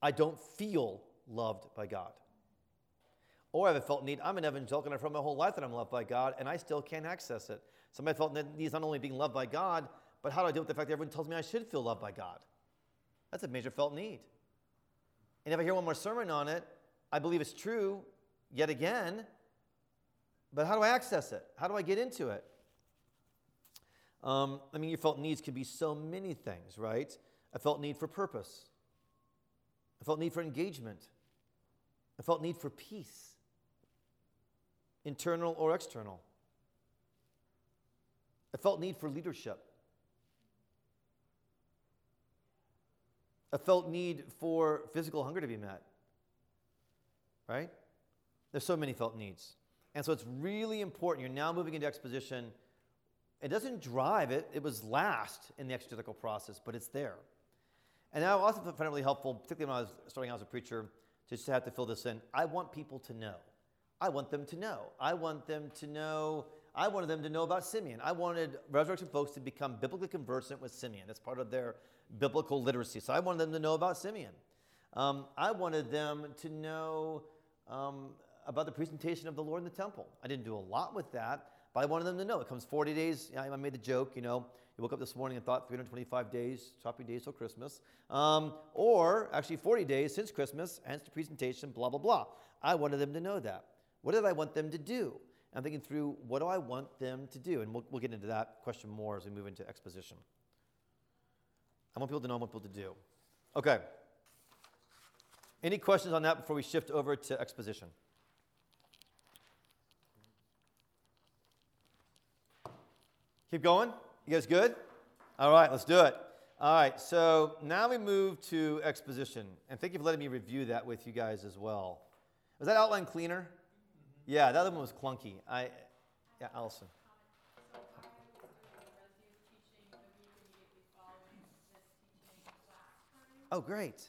I don't feel loved by God. Or I have a felt need. I'm an evangelical and I've heard my whole life that I'm loved by God and I still can't access it. So my felt need is not only being loved by God, but how do I deal with the fact that everyone tells me I should feel loved by God? That's a major felt need. And if I hear one more sermon on it, I believe it's true yet again, but how do I access it? How do I get into it? Um, I mean, your felt needs can be so many things, right? I felt need for purpose. I felt need for engagement. I felt need for peace, internal or external. I felt need for leadership. I felt need for physical hunger to be met right? There's so many felt needs. And so it's really important. You're now moving into exposition. It doesn't drive it, it was last in the exegetical process, but it's there. And I also found it really helpful, particularly when I was starting out as a preacher, just to have to fill this in. I want people to know. I want them to know. I want them to know. I wanted them to know about Simeon. I wanted resurrection folks to become biblically conversant with Simeon. That's part of their biblical literacy. So I wanted them to know about Simeon. Um, I wanted them to know um, about the presentation of the Lord in the temple. I didn't do a lot with that, but I wanted them to know. It comes 40 days. I made the joke, you know, you woke up this morning and thought 325 days, shopping days till Christmas. Um, or actually 40 days since Christmas, hence the presentation, blah, blah, blah. I wanted them to know that. What did I want them to do? I'm thinking through what do I want them to do? And we'll, we'll get into that question more as we move into exposition. I want people to know, want people to do. Okay. Any questions on that before we shift over to exposition? Keep going? You guys good? All right, let's do it. All right, so now we move to exposition. And thank you for letting me review that with you guys as well. Was that outline cleaner? Mm-hmm. Yeah, that other one was clunky. I, yeah, Allison. Oh, great.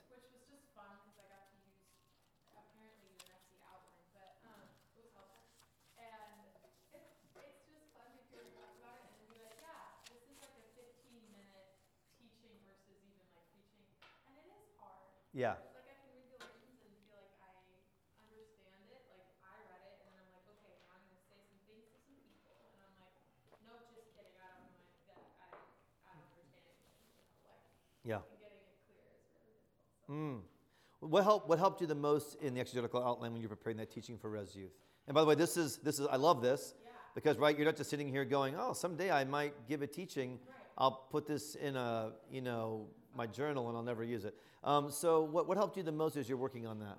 Yeah. Like I can read and feel like I understand it. Like I read it and then I'm like, okay, now I'm gonna say some things to some people, and I'm like, no, just kidding. I don't know that I I don't understand anything. You know, like yeah. getting it clear is really difficult. So. Mm. What helped, what helped you the most in the exegetical outline when you're preparing that teaching for Res Youth? And by the way, this is, this is I love this yeah. because, right, you're not just sitting here going, oh, someday I might give a teaching. Right. I'll put this in a, you know, my journal and I'll never use it. Um, so, what, what helped you the most as you're working on that?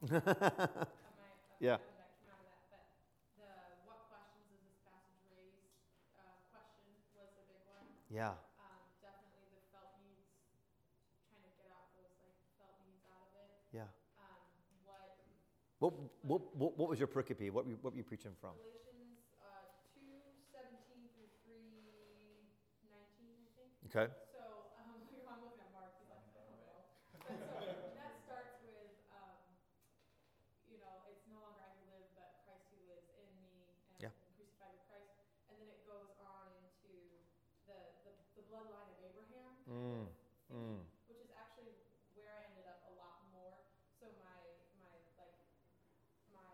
[LAUGHS] yeah. Yeah. Um, definitely the felt needs, trying to get out those like felt needs out of it. Yeah. Um, what, what, what, what, was your pericope? What were you, what were you preaching from? Okay. So um, I'm looking at Mark. He's like, I don't know. But so that starts with, um, you know, it's no longer I who live, but Christ who lives in me, and Yeah. I'm crucified with Christ. And then it goes on into the the, the bloodline of Abraham, Mm, mm, which is actually where I ended up a lot more. So my my like my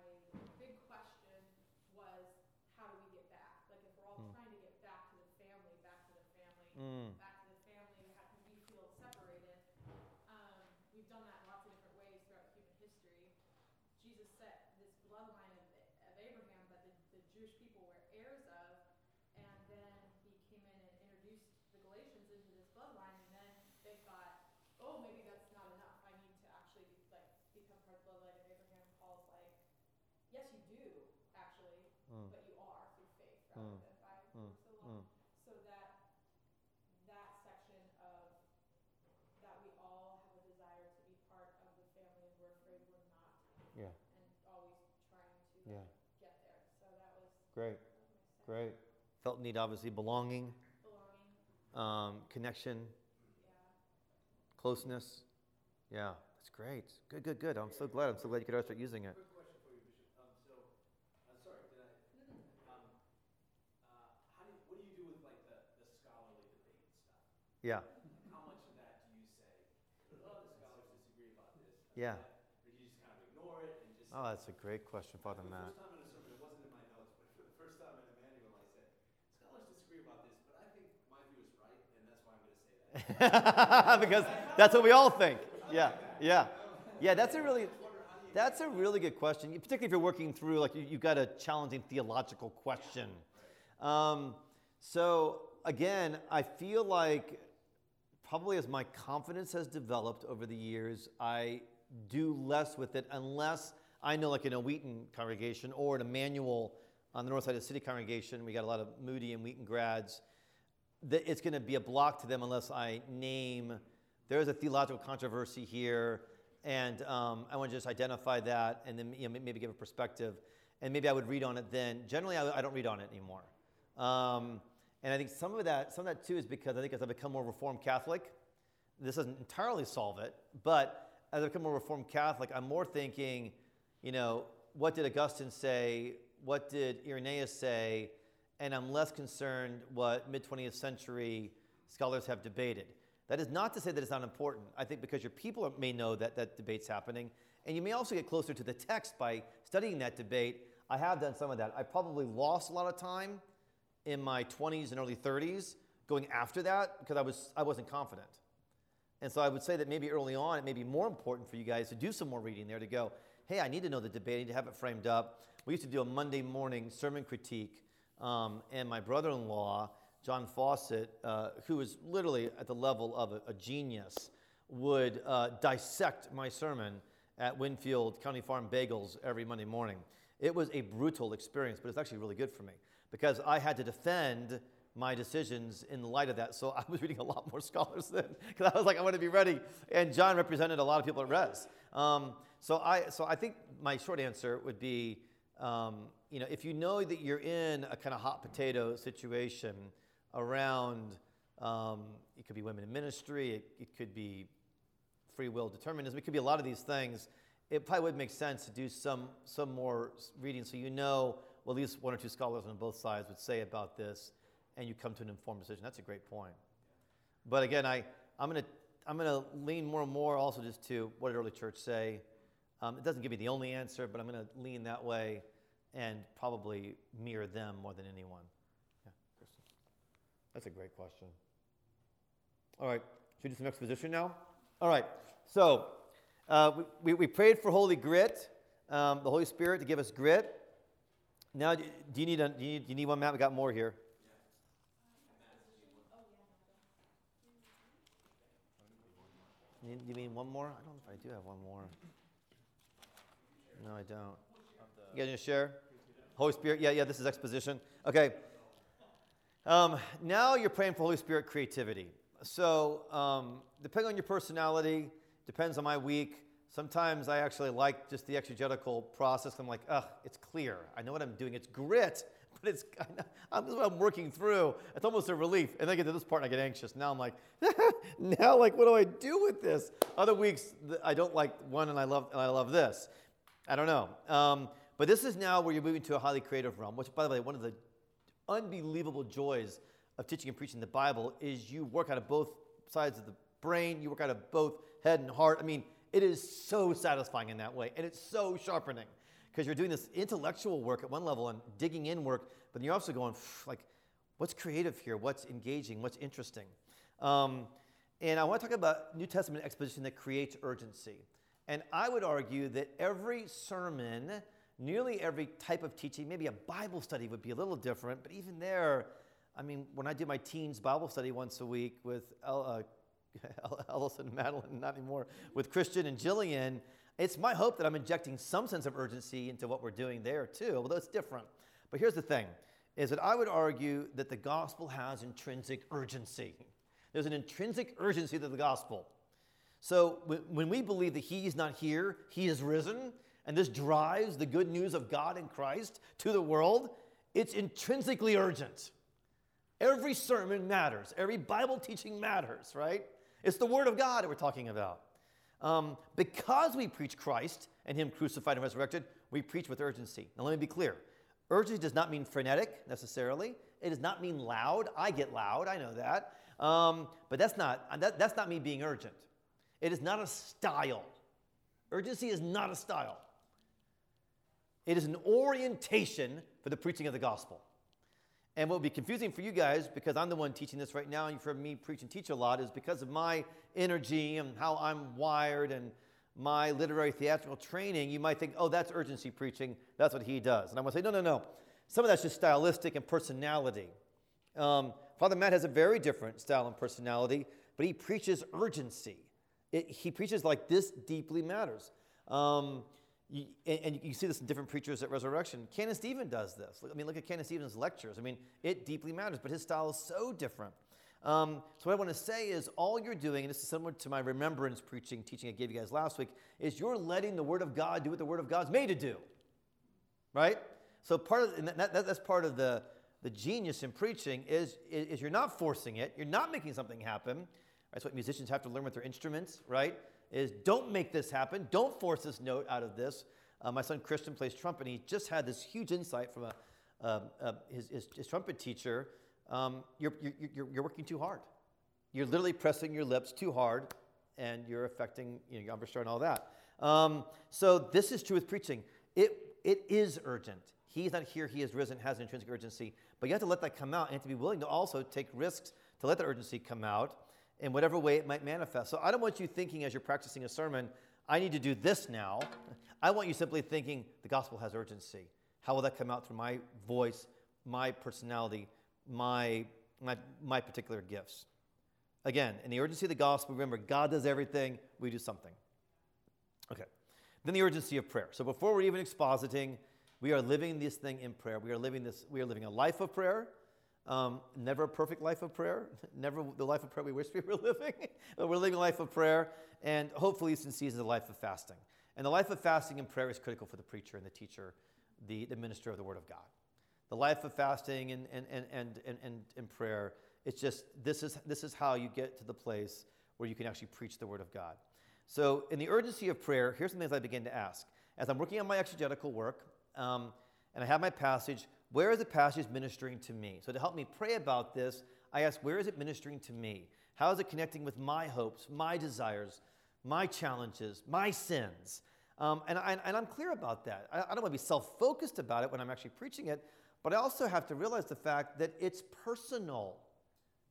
big question was, how do we get back? Like if we're all Mm. trying to get back to the family, back to the family mm, back to the family, how can we feel separated? Um, we've done that in lots of different ways throughout human history. Jesus set this bloodline of, of Abraham that the, the Jewish people were heirs of, and then he came in and introduced the Galatians into this bloodline, and then they thought, oh, maybe that's not enough. I need to actually be, like become part of the bloodline of Abraham. Paul's like, yes, you do actually, mm, but you are through faith rather Mm. than by Mm. works alone. mm. So that that section of that we all have a desire to be part of the family and we're afraid we're not. Yeah. And always trying to Yeah. get there. So that was Great. that was my section. Great. Felt need, obviously, belonging, Belonging. um, connection, Yeah. closeness. Yeah, that's great. Good, good, good. I'm so glad. I'm so glad you could start using it. Question for you, Bishop. Um, so, sorry, did I, um, uh, how do you, what do you do with like the, the scholarly debate stuff? Yeah, How much of that do you say, oh, the scholars disagree about this? Yeah. Or do you just kind of ignore it and just? Oh, that's a great question, Father Matt. First time in a sermon, it wasn't in my notes, but for the first time in a manual, I said, scholars disagree about this, but I think my view is right, and that's why I'm gonna say that. [LAUGHS] because that's what we all think. Yeah, yeah, yeah. That's a really, that's a really good question. Particularly if you're working through like you, you've got a challenging theological question. Um, so again, I feel like probably as my confidence has developed over the years, I do less with it unless I know, like in a Wheaton congregation or an Emmanuel on the north side of the city congregation, we got a lot of Moody and Wheaton grads that it's going to be a block to them unless I name there is a theological controversy here, and um, I want to just identify that and then you know, maybe give a perspective, and maybe I would read on it then. Generally, I, I don't read on it anymore, um, and I think some of that, some of that too, is because I think as I become more Reformed Catholic, this doesn't entirely solve it, but as I become more Reformed Catholic, I'm more thinking, you know, what did Augustine say? What did Irenaeus say? And I'm less concerned what mid 20th century scholars have debated. That is not to say that it's not important. I think because your people may know that that debate's happening, and you may also get closer to the text by studying that debate. I have done some of that. I probably lost a lot of time in my 20s and early 30s going after that because I, was, I wasn't confident. And so I would say that maybe early on it may be more important for you guys to do some more reading there to go, hey, I need to know the debate, I need to have it framed up. We used to do a Monday morning sermon critique, um, and my brother in law, John Fawcett, uh, who is literally at the level of a, a genius, would uh, dissect my sermon at Winfield County Farm Bagels every Monday morning. It was a brutal experience, but it's actually really good for me because I had to defend my decisions in the light of that. So I was [LAUGHS] reading a lot more scholars then because I was like, I want to be ready. And John represented a lot of people at Res. Um, so I, so I think my short answer would be, um, you know, if you know that you're in a kind of hot potato situation around, um, it could be women in ministry, it, it could be free will determinism, it could be a lot of these things. It probably would make sense to do some, some more reading so you know what at least one or two scholars on both sides would say about this and you come to an informed decision. That's a great point. But again, I, I'm going to I'm going to lean more and more also just to what did early church say. Um, it doesn't give me the only answer, but I'm going to lean that way and probably mirror them more than anyone. Yeah, Kristen. That's a great question. All right, should we do some exposition now? All right, so uh, we, we, we prayed for Holy Grit, um, the Holy Spirit to give us grit. Now, do you need, a, do you need, do you need one, Matt? We got more here. You mean one more? I don't know if I do have one more. No, I don't. You guys gonna share? Holy Spirit, yeah, yeah, this is exposition. Okay. Um, now you're praying for Holy Spirit creativity. So, um, depending on your personality, depends on my week. Sometimes I actually like just the exegetical process. I'm like, ugh, it's clear. I know what I'm doing. It's grit, [LAUGHS] but it's [LAUGHS] I'm, I'm working through. It's almost a relief. And then I get to this part and I get anxious. Now I'm like, [LAUGHS] now like, what do I do with this? Other weeks I don't like one and I love and I love this. I don't know. Um, but this is now where you're moving to a highly creative realm. Which, by the way, one of the unbelievable joys of teaching and preaching the Bible is you work out of both sides of the brain. You work out of both head and heart. I mean, it is so satisfying in that way, and it's so sharpening because you're doing this intellectual work at one level and digging in work, but you're also going like, what's creative here? What's engaging? What's interesting? Um, and I want to talk about New Testament exposition that creates urgency. And I would argue that every sermon, nearly every type of teaching, maybe a Bible study would be a little different, but even there, I mean, when I do my teens Bible study once a week with uh, [LAUGHS] Ellison and Madeline, not anymore, with Christian and Jillian, it's my hope that I'm injecting some sense of urgency into what we're doing there too, although it's different. But here's the thing is that I would argue that the gospel has intrinsic urgency. There's an intrinsic urgency to the gospel. So when we believe that he is not here, he is risen, and this drives the good news of God in Christ to the world, it's intrinsically urgent. Every sermon matters, every Bible teaching matters, right? It's the Word of God that we're talking about. Um, because we preach Christ and Him crucified and resurrected, we preach with urgency. Now, let me be clear. Urgency does not mean frenetic necessarily. It does not mean loud. I get loud, I know that. Um, but that's not, that, that's not me being urgent. It is not a style. Urgency is not a style, it is an orientation for the preaching of the gospel. And what will be confusing for you guys, because I'm the one teaching this right now, and you've heard me preach and teach a lot, is because of my energy and how I'm wired and my literary theatrical training, you might think, oh, that's urgency preaching. That's what he does. And I'm going to say, no, no, no. Some of that's just stylistic and personality. Um, Father Matt has a very different style and personality, but he preaches urgency. It, he preaches like this deeply matters. Um, you, and, and, you see this in different preachers at Resurrection. Canon Stephen does this. I mean, look at Canon Stephen's lectures. I mean, it deeply matters, but his style is so different. Um, so what I want to say is all you're doing, and this is similar to my remembrance preaching teaching I gave you guys last week, is you're letting the Word of God do what the Word of God's made to do. Right? So part of that, that, that's part of the, the genius in preaching is, is you're not forcing it, you're not making something happen. That's what musicians have to learn with their instruments, right? is don't make this happen. Don't force this note out of this. Uh, my son Christian plays trumpet. And he just had this huge insight from a, uh, uh, his, his, his, trumpet teacher. Um, you're, you're, you're working too hard. You're literally pressing your lips too hard, and you're affecting you know, your embouchure and all that. Um, so this is true with preaching. It, it is urgent. He's not here, he is risen, has an intrinsic urgency. But you have to let that come out and to be willing to also take risks to let that urgency come out in whatever way it might manifest. So I don't want you thinking as you're practicing a sermon, I need to do this now. I want you simply thinking the gospel has urgency. How will that come out through my voice, my personality, my, my, my particular gifts? Again, in the urgency of the gospel, remember, God does everything, we do something. Okay. Then the urgency of prayer. So before we're even expositing, we are living this thing in prayer. We are living this, we are living a life of prayer. Um, never a perfect life of prayer, [LAUGHS] never the life of prayer we wish we were [LAUGHS] living, but we're living a life of prayer, and hopefully since seasons a life of fasting. And the life of fasting and prayer is critical for the preacher and the teacher, the, the minister of the Word of God. The life of fasting and, and, and, and, and, and, and prayer, it's just this is, this is how you get to the place where you can actually preach the Word of God. So, in the urgency of prayer, here's some things I begin to ask. As I'm working on my exegetical work, um, and I have my passage, where is the passage ministering to me? So, to help me pray about this, I ask, where is it ministering to me? How is it connecting with my hopes, my desires, my challenges, my sins? Um, and, I, I'm clear about that. I, I don't want to be self focused about it when I'm actually preaching it, but I also have to realize the fact that it's personal.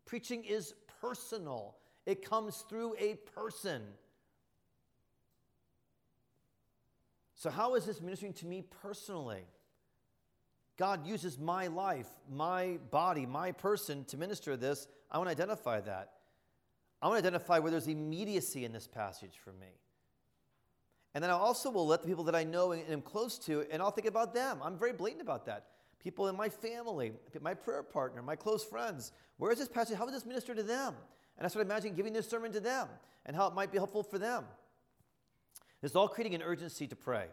Preaching is personal, it comes through a person. So, how is this ministering to me personally? God uses my life, my body, my person to minister this. I want to identify that. I want to identify where there's immediacy in this passage for me. And then I also will let the people that I know and am close to, and I'll think about them. I'm very blatant about that. people in my family, my prayer partner, my close friends. Where is this passage? How would this minister to them? And I start imagining giving this sermon to them and how it might be helpful for them. This is all creating an urgency to pray.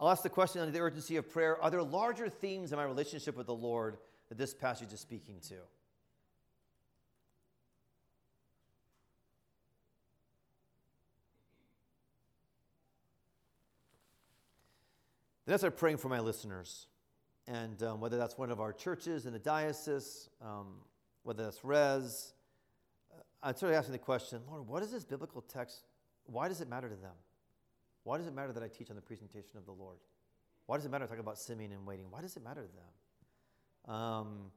I'll ask the question under the urgency of prayer Are there larger themes in my relationship with the Lord that this passage is speaking to? Then I started praying for my listeners. And um, whether that's one of our churches in the diocese, um, whether that's res, uh, I started asking the question Lord, what is this biblical text? Why does it matter to them? Why does it matter that I teach on the presentation of the Lord? Why does it matter to talk about Simeon and waiting? Why does it matter to them? Um,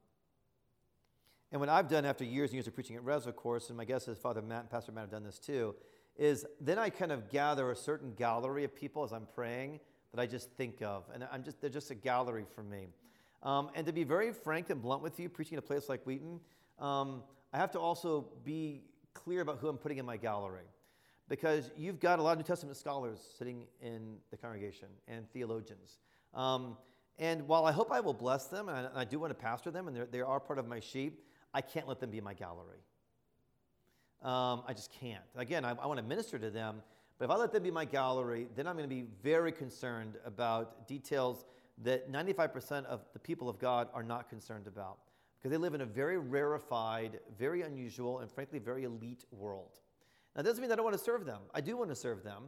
and what I've done after years and years of preaching at Res, of course, and my guess is Father Matt and Pastor Matt have done this too, is then I kind of gather a certain gallery of people as I'm praying that I just think of. And I'm just, they're just a gallery for me. Um, and to be very frank and blunt with you, preaching in a place like Wheaton, um, I have to also be clear about who I'm putting in my gallery. Because you've got a lot of New Testament scholars sitting in the congregation and theologians. Um, and while I hope I will bless them, and I, do want to pastor them, and they are part of my sheep, I can't let them be my gallery. Um, I just can't. Again, I, I want to minister to them, but if I let them be my gallery, then I'm going to be very concerned about details that 95% of the people of God are not concerned about because they live in a very rarefied, very unusual, and frankly, very elite world. Now, that doesn't mean I don't want to serve them. I do want to serve them,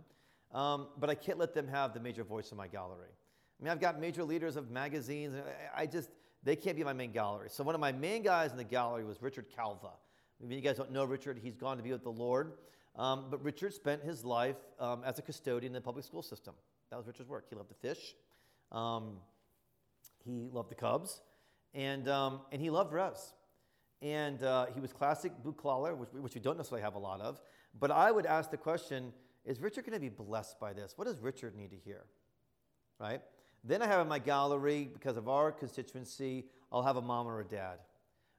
um, but I can't let them have the major voice in my gallery. I mean, I've got major leaders of magazines, and I just, they can't be my main gallery. So, one of my main guys in the gallery was Richard Calva. Maybe you guys don't know Richard, he's gone to be with the Lord. Um, but Richard spent his life um, as a custodian in the public school system. That was Richard's work. He loved to fish, um, he loved the Cubs, and, um, and he loved Res. And uh, he was classic buklaler, which, which we don't necessarily have a lot of. But I would ask the question is Richard going to be blessed by this? What does Richard need to hear? Right? Then I have in my gallery, because of our constituency, I'll have a mom or a dad.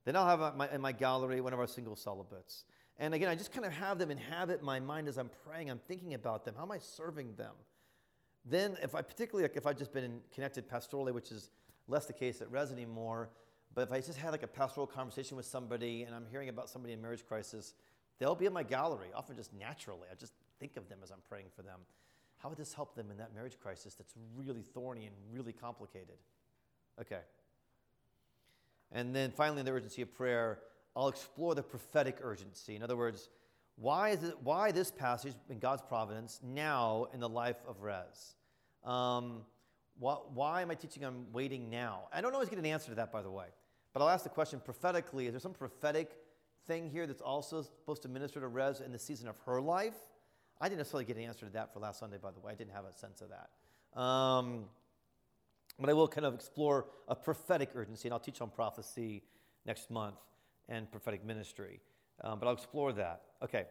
Then I'll have my, in my gallery one of our single celibates. And again, I just kind of have them inhabit my mind as I'm praying. I'm thinking about them. How am I serving them? Then, if I particularly like if I've just been connected pastorally, which is less the case at Res anymore, but if I just had like a pastoral conversation with somebody and I'm hearing about somebody in marriage crisis, they'll be in my gallery, often just naturally. I just think of them as I'm praying for them. How would this help them in that marriage crisis that's really thorny and really complicated? Okay. And then finally, in the urgency of prayer, I'll explore the prophetic urgency. In other words, why, is it, why this passage in God's providence now in the life of Res? Um, why, why, am I teaching on waiting now? I don't always get an answer to that, by the way. But I'll ask the question prophetically is there some prophetic thing here that's also supposed to minister to Res in the season of her life? I didn't necessarily get an answer to that for last Sunday, by the way. I didn't have a sense of that. Um, but I will kind of explore a prophetic urgency, and I'll teach on prophecy next month and prophetic ministry. Um, but I'll explore that. Okay,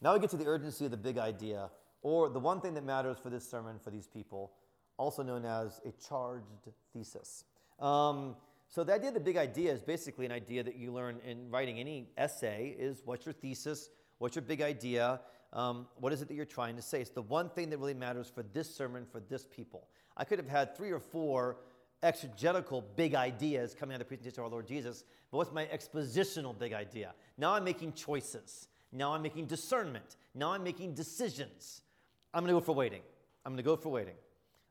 now we get to the urgency of the big idea, or the one thing that matters for this sermon for these people, also known as a charged thesis. Um, so the idea of the big idea is basically an idea that you learn in writing any essay is what's your thesis, what's your big idea, um, what is it that you're trying to say. It's the one thing that really matters for this sermon for this people. I could have had three or four exegetical big ideas coming out of the presentation of our Lord Jesus. But what's my expositional big idea? Now I'm making choices. Now I'm making discernment. Now I'm making decisions. I'm going to go for waiting. I'm going to go for waiting.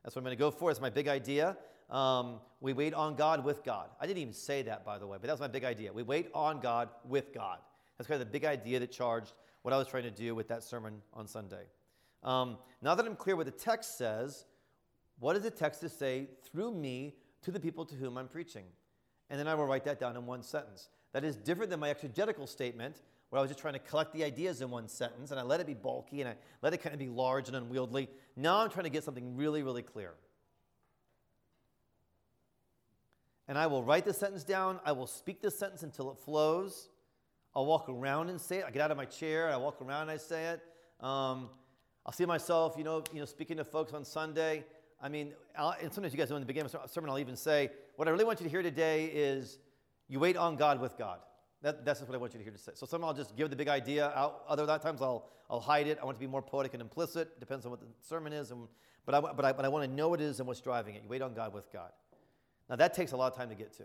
That's what I'm going to go for. It's my big idea. Um, we wait on God with God. I didn't even say that, by the way, but that was my big idea. We wait on God with God. That's kind of the big idea that charged what I was trying to do with that sermon on Sunday. Um, now that I'm clear what the text says, what does the text say through me to the people to whom I'm preaching? And then I will write that down in one sentence. That is different than my exegetical statement, where I was just trying to collect the ideas in one sentence and I let it be bulky and I let it kind of be large and unwieldy. Now I'm trying to get something really, really clear. And I will write the sentence down. I will speak the sentence until it flows. I'll walk around and say it. I get out of my chair. I walk around and I say it. Um, I'll see myself, you know, you know, speaking to folks on Sunday. I mean, I'll, and sometimes you guys know in the beginning of a sermon, I'll even say, what I really want you to hear today is you wait on God with God. That, that's what I want you to hear to say. So some I'll just give the big idea out. Other times I'll, I'll hide it. I want it to be more poetic and implicit. Depends on what the sermon is. And, but, I, but, I, but I want to know what it is and what's driving it. You wait on God with God. Now, that takes a lot of time to get to.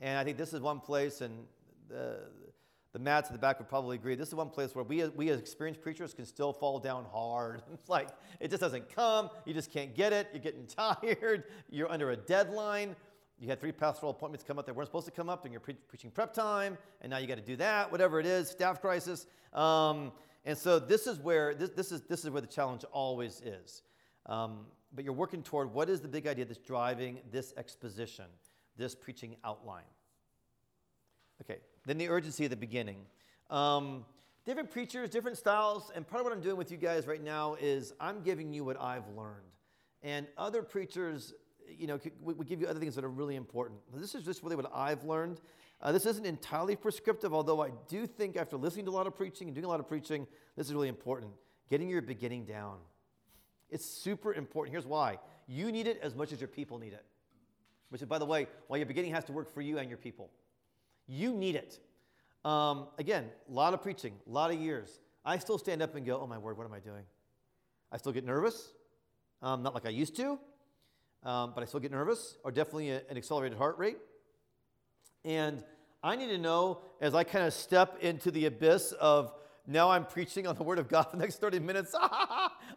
And I think this is one place, and the, the Matts at the back would probably agree, this is one place where we, we as experienced preachers can still fall down hard. [LAUGHS] It's like, it just doesn't come. You just can't get it. You're getting [LAUGHS] tired. You're under a deadline. You had three pastoral appointments come up that weren't supposed to come up during your pre- preaching prep time, and now you got to do that, whatever it is, staff crisis. Um, and so this is where this, this is this is where the challenge always is. Um, but you're working toward what is the big idea that's driving this exposition, this preaching outline. Okay, then the urgency at the beginning. Um, different preachers, different styles, and part of what I'm doing with you guys right now is I'm giving you what I've learned. And other preachers, you know, would give you other things that are really important. This is just really what I've learned. Uh, this isn't entirely prescriptive, although I do think after listening to a lot of preaching and doing a lot of preaching, this is really important. Getting your beginning down. It's super important. Here's why. You need it as much as your people need it. Which, is, by the way, why your beginning has to work for you and your people. You need it. Um, again, a lot of preaching, a lot of years. I still stand up and go, oh my word, what am I doing? I still get nervous, um, not like I used to, um, but I still get nervous, or definitely a- an accelerated heart rate. And I need to know as I kind of step into the abyss of now I'm preaching on the Word of God for the next 30 minutes. [LAUGHS]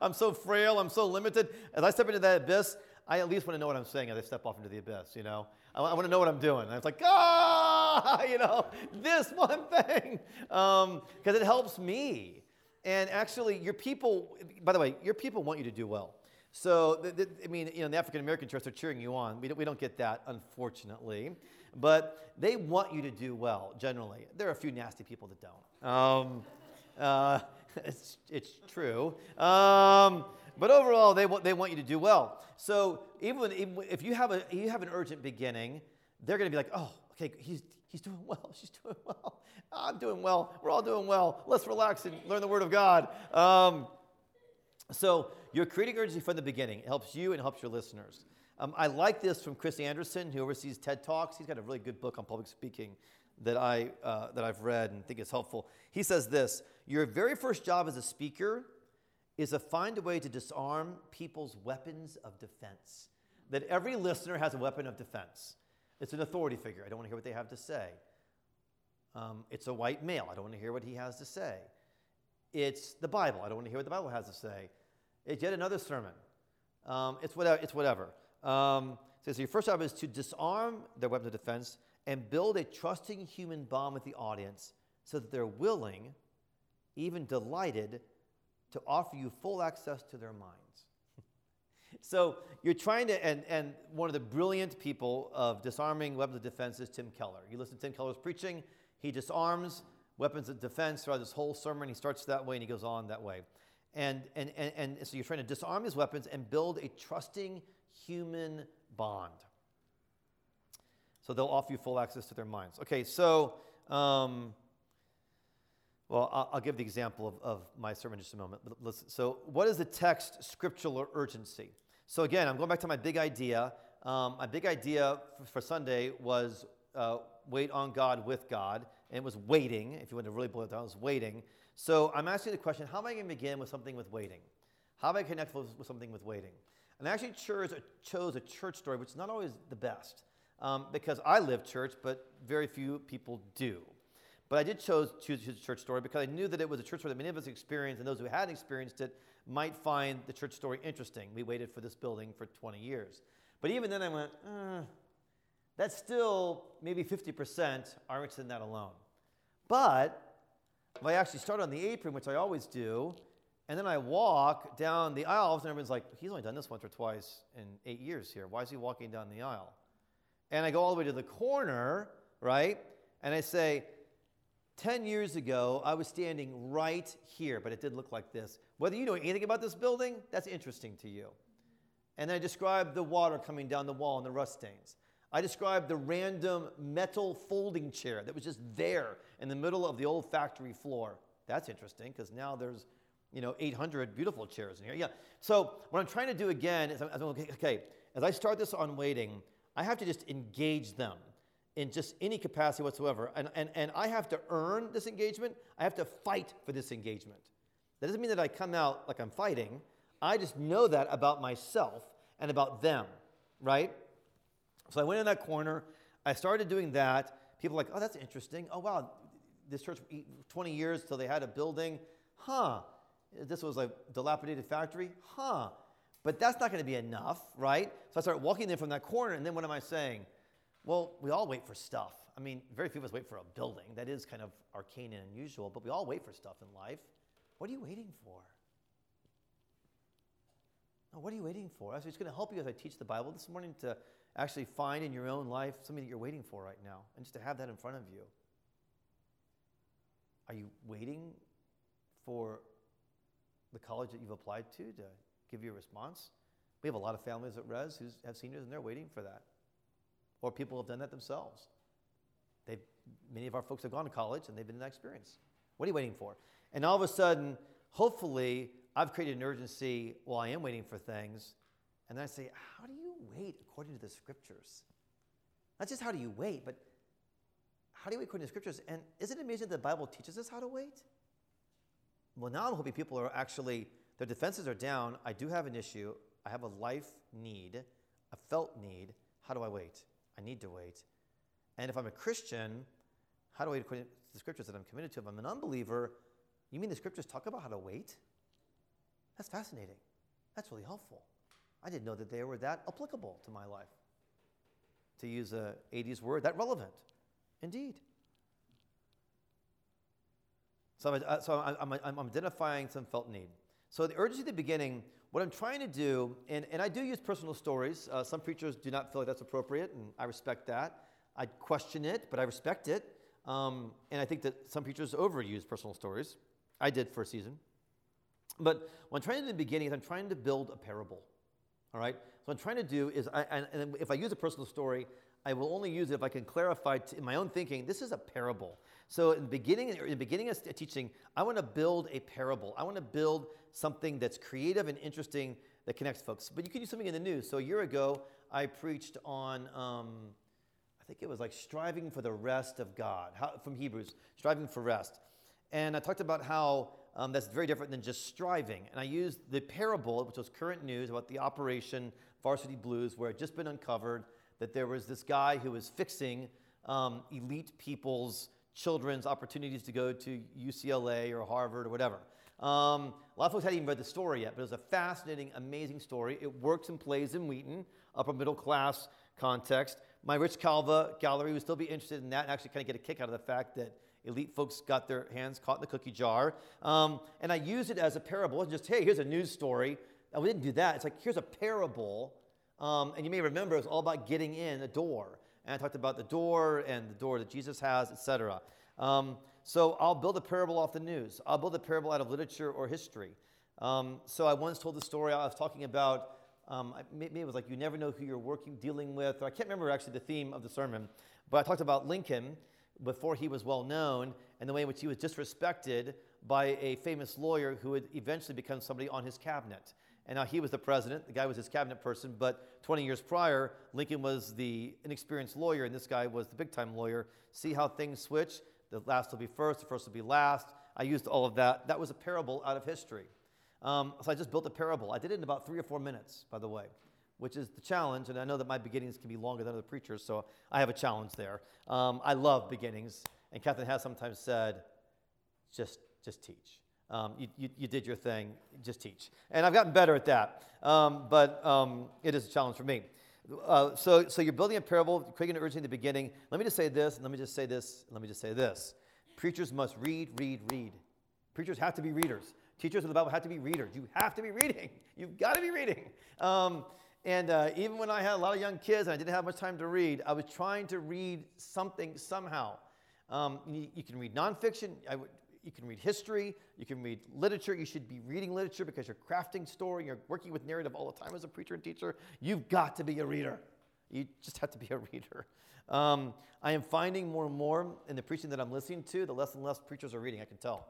I'm so frail, I'm so limited. As I step into that abyss, I at least want to know what I'm saying as I step off into the abyss, you know? I, want to know what I'm doing. And it's like, ah, [LAUGHS] you know, this one thing. Because it helps me. And actually, your people, by the way, your people want you to do well. So, th- th- I mean, you know, the African American church, they're cheering you on. We don't, we don't get that, unfortunately. But they want you to do well, generally. There are a few nasty people that don't. Um, uh, it's, it's true. Um, but overall, they, want they want you to do well. So even, when, even if you have, a, you have an urgent beginning, they're going to be like, oh, okay, he's, he's doing well. [LAUGHS] She's doing well. I'm doing well. We're all doing well. Let's relax and learn the Word of God. Um, so you're creating urgency from the beginning. It helps you and helps your listeners. Um, I like this from Chris Anderson, who oversees TED Talks. He's got a really good book on public speaking that, I, uh, that I've read and think is helpful. He says this Your very first job as a speaker is to find a way to disarm people's weapons of defense. That every listener has a weapon of defense. It's an authority figure. I don't want to hear what they have to say. Um, it's a white male. I don't want to hear what he has to say. It's the Bible. I don't want to hear what the Bible has to say. It's yet another sermon. Um, it's whatever. It's whatever. Um, so, your first job is to disarm their weapons of defense and build a trusting human bond with the audience so that they're willing, even delighted, to offer you full access to their minds. [LAUGHS] so you're trying to, and, and one of the brilliant people of disarming weapons of defense is Tim Keller. You listen to Tim Keller's preaching, he disarms weapons of defense throughout this whole sermon. He starts that way and he goes on that way. And, and, and, and so you're trying to disarm these weapons and build a trusting human bond. So they'll offer you full access to their minds. Okay, so, um, well, I'll, I'll, give the example of, of my sermon in just a moment. So, what is the text scriptural urgency? So, again, I'm going back to my big idea. Um, my big idea for, for Sunday was uh, wait on God with God. And it was waiting. If you want to really boil it down, it was waiting. So, I'm asking the question how am I going to begin with something with waiting? How do I connect with, something with waiting? And I actually chose a church story, which is not always the best um, because I live church, but very few people do. But I did chose, choose a church story because I knew that it was a church story that many of us experienced, and those who hadn't experienced it might find the church story interesting. We waited for this building for 20 years. But even then, I went, uh, that's still maybe 50% are interested in that alone. But if I actually start on the apron, which I always do, and then I walk down the aisles, and everyone's like, he's only done this once or twice in eight years here. Why is he walking down the aisle? And I go all the way to the corner, right? And I say, 10 years ago, I was standing right here, but it did look like this. Whether you know anything about this building, that's interesting to you. And then I describe the water coming down the wall and the rust stains. I described the random metal folding chair that was just there in the middle of the old factory floor. That's interesting because now there's, you know, 800 beautiful chairs in here. Yeah. So what I'm trying to do again is, I'm, okay, okay, as I start this on waiting, I have to just engage them in just any capacity whatsoever. And, and, and I have to earn this engagement. I have to fight for this engagement. That doesn't mean that I come out like I'm fighting. I just know that about myself and about them, right? So I went in that corner. I started doing that. People like, oh, that's interesting. Oh, wow, this church, 20 years till they had a building. Huh. This was a dilapidated factory. Huh. But that's not going to be enough, right? So I start walking in from that corner, and then what am I saying? Well, we all wait for stuff. I mean, very few of us wait for a building. That is kind of arcane and unusual, but we all wait for stuff in life. What are you waiting for? No, what are you waiting for? Actually, it's going to help you as I teach the Bible this morning to actually find in your own life something that you're waiting for right now and just to have that in front of you. Are you waiting for the college that you've applied to to give you a response? We have a lot of families at Res who have seniors and they're waiting for that. Or people have done that themselves. They've, many of our folks have gone to college and they've been in that experience. What are you waiting for? And all of a sudden, hopefully, I've created an urgency while I am waiting for things. And then I say, How do you wait according to the scriptures? Not just how do you wait, but how do you wait according to the scriptures? And isn't it amazing that the Bible teaches us how to wait? Well, now I'm hoping people are actually, their defenses are down. I do have an issue. I have a life need, a felt need. How do I wait? I need to wait. And if I'm a Christian, how do I wait according to the scriptures that I'm committed to? If I'm an unbeliever, you mean the scriptures talk about how to wait? That's fascinating. That's really helpful. I didn't know that they were that applicable to my life. To use a 80s word, that relevant. Indeed. So, I'm, uh, so I'm, I'm, I'm identifying some felt need. So the urgency at the beginning, what I'm trying to do, and, and I do use personal stories. Uh, some preachers do not feel like that's appropriate, and I respect that. I question it, but I respect it. Um, and I think that some preachers overuse personal stories. I did for a season. But what I'm trying to do in the beginning is I'm trying to build a parable. All right? So what I'm trying to do is, I, and, if I use a personal story, I will only use it if I can clarify in my own thinking, this is a parable. So in the beginning, in the beginning of teaching, I want to build a parable. I want to build something that's creative and interesting that connects folks. But you can use something in the news. So a year ago, I preached on, um, I think it was like striving for the rest of God, how, from Hebrews, striving for rest. And I talked about how um, that's very different than just striving. And I used the parable, which was current news about the Operation Varsity Blues, where it had just been uncovered that there was this guy who was fixing um, elite people's children's opportunities to go to UCLA or Harvard or whatever. Um, a lot of folks hadn't even read the story yet, but it was a fascinating, amazing story. It works and plays in Wheaton, upper middle class context. My Rich Calva gallery would still be interested in that and actually kind of get a kick out of the fact that elite folks got their hands caught in the cookie jar. Um, and I use it as a parable. It's just, hey, here's a news story. And we didn't do that. It's like, here's a parable. Um, and you may remember it was all about getting in a door. And I talked about the door and the door that Jesus has, etc. Um, so I'll build a parable off the news. I'll build a parable out of literature or history. Um, so I once told the story I was talking about. Um, maybe it was like you never know who you're working, dealing with. I can't remember actually the theme of the sermon, but I talked about Lincoln before he was well known and the way in which he was disrespected by a famous lawyer who would eventually become somebody on his cabinet. And now he was the president, the guy was his cabinet person, but 20 years prior, Lincoln was the inexperienced lawyer, and this guy was the big time lawyer. See how things switch? The last will be first, the first will be last. I used all of that. That was a parable out of history. Um, so I just built a parable. I did it in about three or four minutes, by the way which is the challenge. And I know that my beginnings can be longer than other preachers, so I have a challenge there. Um, I love beginnings. And Catherine has sometimes said, just, just teach. Um, you, you, you, did your thing, just teach. And I've gotten better at that. Um, but um, it is a challenge for me. Uh, so, so you're building a parable, creating an urgency in the beginning. Let me just say this, let me just say this, let me just say this. Preachers must read, read, read. Preachers have to be readers. Teachers of the Bible have to be readers. You have to be reading. [LAUGHS] You've got to be reading. Um, and uh, even when I had a lot of young kids and I didn't have much time to read, I was trying to read something somehow. Um, you, you, can read nonfiction, would, you can read history, you can read literature. You should be reading literature because you're crafting story, you're working with narrative all the time as a preacher and teacher. You've got to be a reader. You just have to be a reader. Um, I am finding more and more in the preaching that I'm listening to, the less and less preachers are reading, I can tell.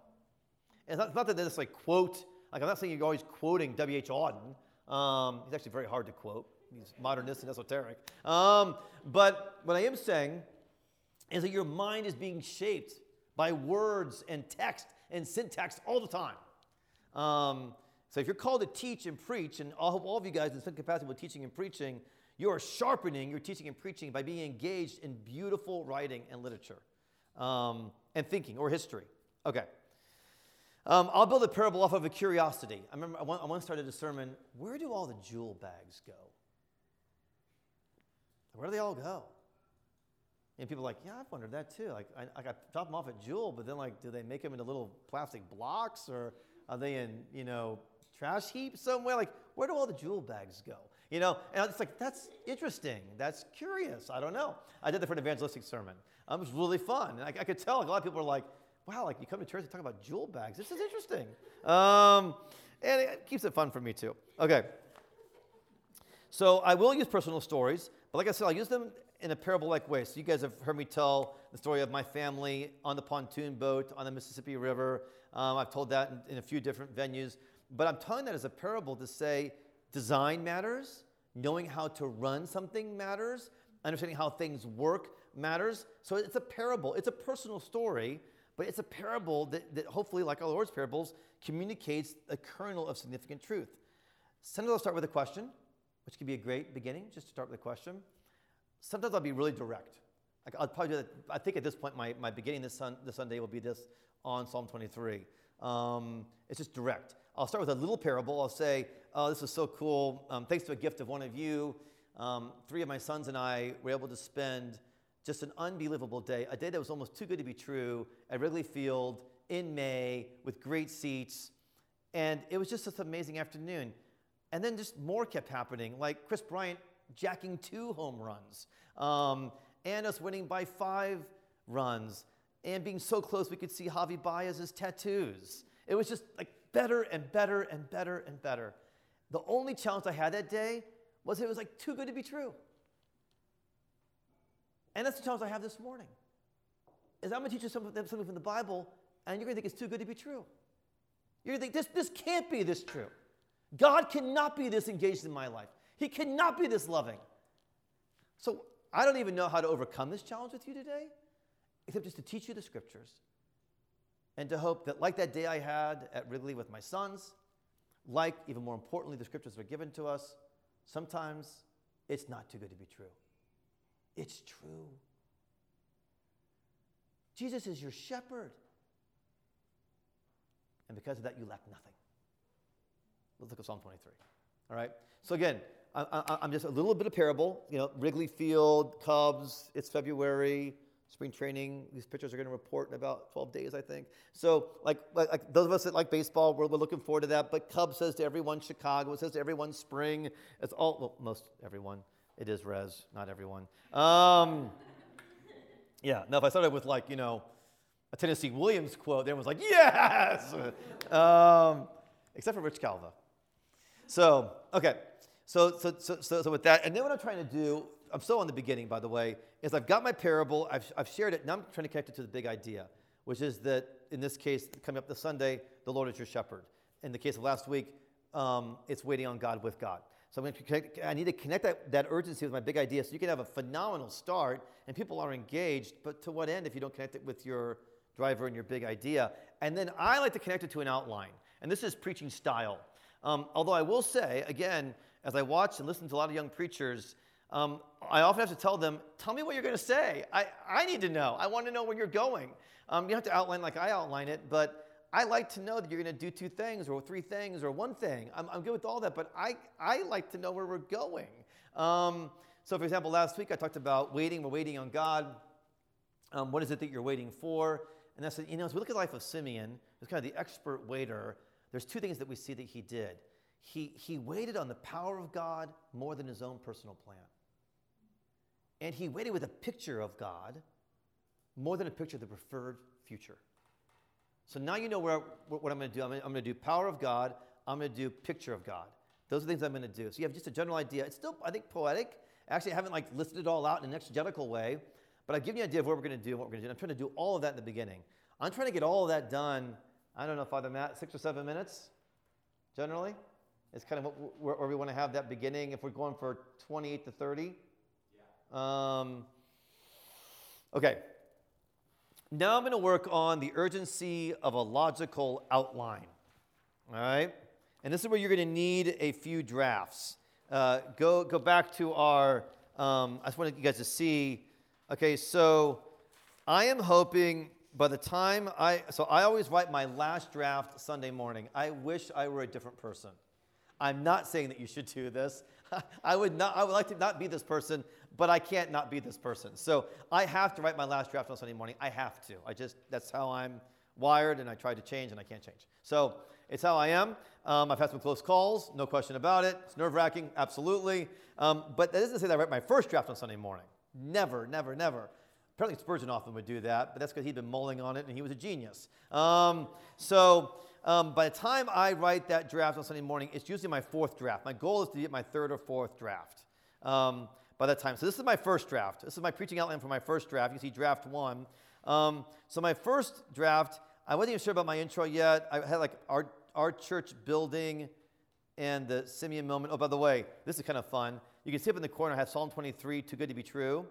And it's not, it's not that they just like quote, like I'm not saying you're always quoting W.H. Auden. Um, he's actually very hard to quote. He's modernist and esoteric. Um, but what I am saying is that your mind is being shaped by words and text and syntax all the time. Um, so if you're called to teach and preach, and I hope all of you guys in some capacity with teaching and preaching, You are sharpening your teaching and preaching by being engaged in beautiful writing and literature um, and thinking or history. Okay. Um, I'll build a parable off of a curiosity. I remember I once, I once started a sermon where do all the jewel bags go? Where do they all go? And people are like, yeah, I've wondered that too. Like, I, I drop them off at Jewel, but then like, do they make them into little plastic blocks, or are they in you know trash heap somewhere? Like, where do all the jewel bags go? You know, and it's like that's interesting. That's curious. I don't know. I did that for an evangelistic sermon. Um, it was really fun, and I, I could tell like, a lot of people were like, wow, like you come to church and talk about jewel bags. This is interesting. Um, and it keeps it fun for me too. Okay. So I will use personal stories, but like I said, I'll use them in a parable like way. So you guys have heard me tell the story of my family on the pontoon boat on the Mississippi River. Um, I've told that in, in, a few different venues. But I'm telling that as a parable to say design matters, knowing how to run something matters, understanding how things work matters. So it's a parable, it's a personal story, but it's a parable that, that hopefully, like our Lord's parables, communicates a kernel of significant truth. Sometimes I'll start with a question, which can be a great beginning, just to start with a question sometimes I'll be really direct. Like I'll probably do that. I think at this point, my, my beginning this, sun, this Sunday will be this on Psalm 23. Um, it's just direct. I'll start with a little parable. I'll say, Oh, this is so cool. Um, thanks to a gift of one of you, um, three of my sons and I were able to spend just an unbelievable day, a day that was almost too good to be true at Wrigley Field in May with great seats. And it was just this amazing afternoon. And then just more kept happening. Like Kris Bryant jacking two home runs, um, and us winning by five runs, and being so close we could see Javy Baez's tattoos. It was just like better and better and better and better. The only challenge I had that day was it was like too good to be true. And that's the challenge I have this morning. Is I'm going to teach you something, something from the Bible, and you're going to think it's too good to be true. You're going to think this, this can't be this true. God cannot be this engaged in my life. He cannot be this loving. So I don't even know how to overcome this challenge with you today, except just to teach you the scriptures and to hope that, like that day I had at Wrigley with my sons, like even more importantly, the scriptures are given to us, sometimes it's not too good to be true. It's true. Jesus is your shepherd. And because of that, you lack nothing. Let's look at Psalm 23. All right? So, again, I, am just a little bit of parable. You know, Wrigley Field, Cubs, it's February, spring training. These pitchers are going to report in about 12 days, I think. So, like, like, like, those of us that like baseball, we're, we're looking forward to that. But Cubs says to everyone, Chicago, says to everyone, spring. It's all, well, most everyone. It is Res, not everyone. Um, yeah, now if I started with, like, you know, a Tennessee Williams quote, everyone's like, yes! [LAUGHS] Um, except for Rich Calva. So, okay. So, so, so, so, so with that, and then what I'm trying to do, I'm still on the beginning, by the way, is I've got my parable, I've, I've shared it, now I'm trying to connect it to the big idea, which is that in this case, coming up this Sunday, the Lord is your shepherd. In the case of last week, um, it's waiting on God with God. So I'm going to connect, I need to connect that, that urgency with my big idea so you can have a phenomenal start and people are engaged, but to what end if you don't connect it with your driver and your big idea? And then I like to connect it to an outline. And this is preaching style. Um, although I will say, again, as I watch and listen to a lot of young preachers, um, I often have to tell them, tell me what you're going to say. I, I need to know. I want to know where you're going. Um, you have to outline like I outline it, but I like to know that you're going to do two things or three things or one thing. I'm, I'm good with all that, but I, I like to know where we're going. Um, so, for example, last week I talked about waiting. We're waiting on God. Um, what is it that you're waiting for? And I said, you know, as we look at the life of Simeon, who's kind of the expert waiter, there's two things that we see that he did he, he waited on the power of God more than his own personal plan. And he waited with a picture of God more than a picture of the preferred future. So now you know where, what I'm going to do. I'm going, to do power of God. I'm going to do picture of God. Those are things I'm going to do. So you have just a general idea. It's still, I think, poetic. Actually, I haven't like listed it all out in an exegetical way, but I've given you an idea of what we're going to do and what we're going to do. I'm trying to do all of that in the beginning. I'm trying to get all of that done. I don't know, Father Matt, six or seven minutes, generally. It's kind of where, where we want to have that beginning. If we're going for 28 to 30. Yeah. Um, okay. Now I'm going to work on the urgency of a logical outline. All right? And this is where you're going to need a few drafts. uh, go, go back to our, um, I just wanted you guys to see, okay, so I am hoping by the time I, so I always write my last draft Sunday morning. I wish I were a different person. I'm not saying that you should do this. [LAUGHS] I would not, I would like to not be this person, but I can't not be this person. So I have to write my last draft on Sunday morning. I have to. I just, that's how I'm wired, and I try to change, and I can't change. So it's how I am. Um, I've had some close calls, no question about it. It's nerve wracking, absolutely. Um, but that doesn't say that I write my first draft on Sunday morning. Never, never, never. Apparently, Spurgeon often would do that, but that's because he'd been mulling on it and he was a genius. Um, so, um, by the time I write that draft on Sunday morning, it's usually my fourth draft. My goal is to get my third or fourth draft um, by that time. So, this is my first draft. This is my preaching outline for my first draft. You see draft one. Um, so, my first draft, I wasn't even sure about my intro yet. I had like our, our church building and the Simeon moment. Oh, by the way, this is kind of fun. You can see up in the corner, I have Psalm 23, too good to be true.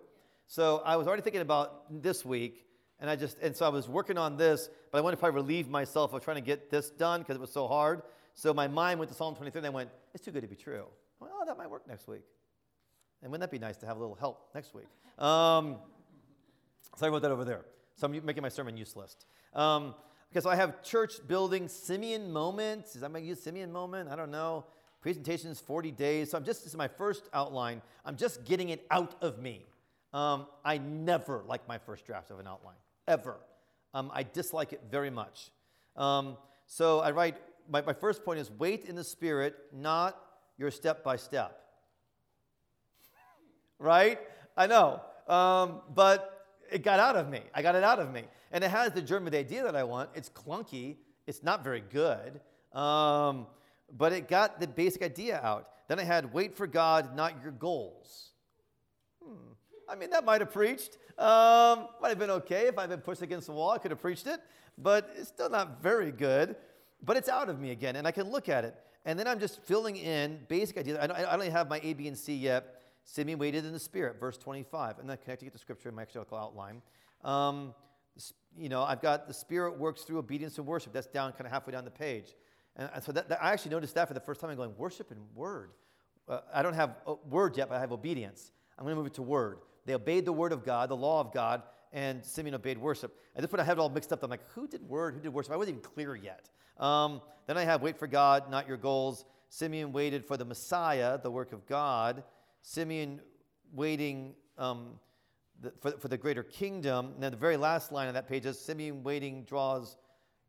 So I was already thinking about this week, and I just and so I was working on this, but I wanted to probably relieve myself of trying to get this done because it was so hard. So my mind went to Psalm 23, and I went, "It's too good to be true." "Oh, that might work next week." And wouldn't that be nice to have a little help next week? Um, so I wrote that over there. So I'm making my sermon useless. Um, okay, so I have church building Simeon moments. Is that my use Simeon moment? I don't know. Presentations 40 days. So I'm just this is my first outline. I'm just getting it out of me. Um, I never like my first draft of an outline, ever. Um, I dislike it very much. Um, so I write, my, my first point is wait in the Spirit, not your step by step. right? I know. Um, but it got out of me. I got it out of me. And it has the germ of the idea that I want. It's clunky, it's not very good. Um, but it got the basic idea out. Then I had wait for God, not your goals. Hmm. I mean, that might have preached. Um, might have been okay if I'd been pushed against the wall. I could have preached it, but it's still not very good. But it's out of me again, and I can look at it. And then I'm just filling in basic ideas. I don't, I don't have my A, B, and C yet. Simeon waited in the Spirit, verse 25. And then connecting it to Scripture in my exegetical outline. Um, you know, I've got the Spirit works through obedience and worship. That's down kind of halfway down the page. And so that, that, I actually noticed that for the first time. I'm going, worship and word. Uh, I don't have uh, word yet, but I have obedience. I'm going to move it to word. They obeyed the word of God, the law of God, and Simeon obeyed worship. At this point, I had it all mixed up. I'm like, who did word? Who did worship? I wasn't even clear yet. Um, then I have wait for God, not your goals. Simeon waited for the Messiah, the work of God. Simeon waiting um, the, for, for the greater kingdom. And then the very last line on that page is Simeon waiting draws,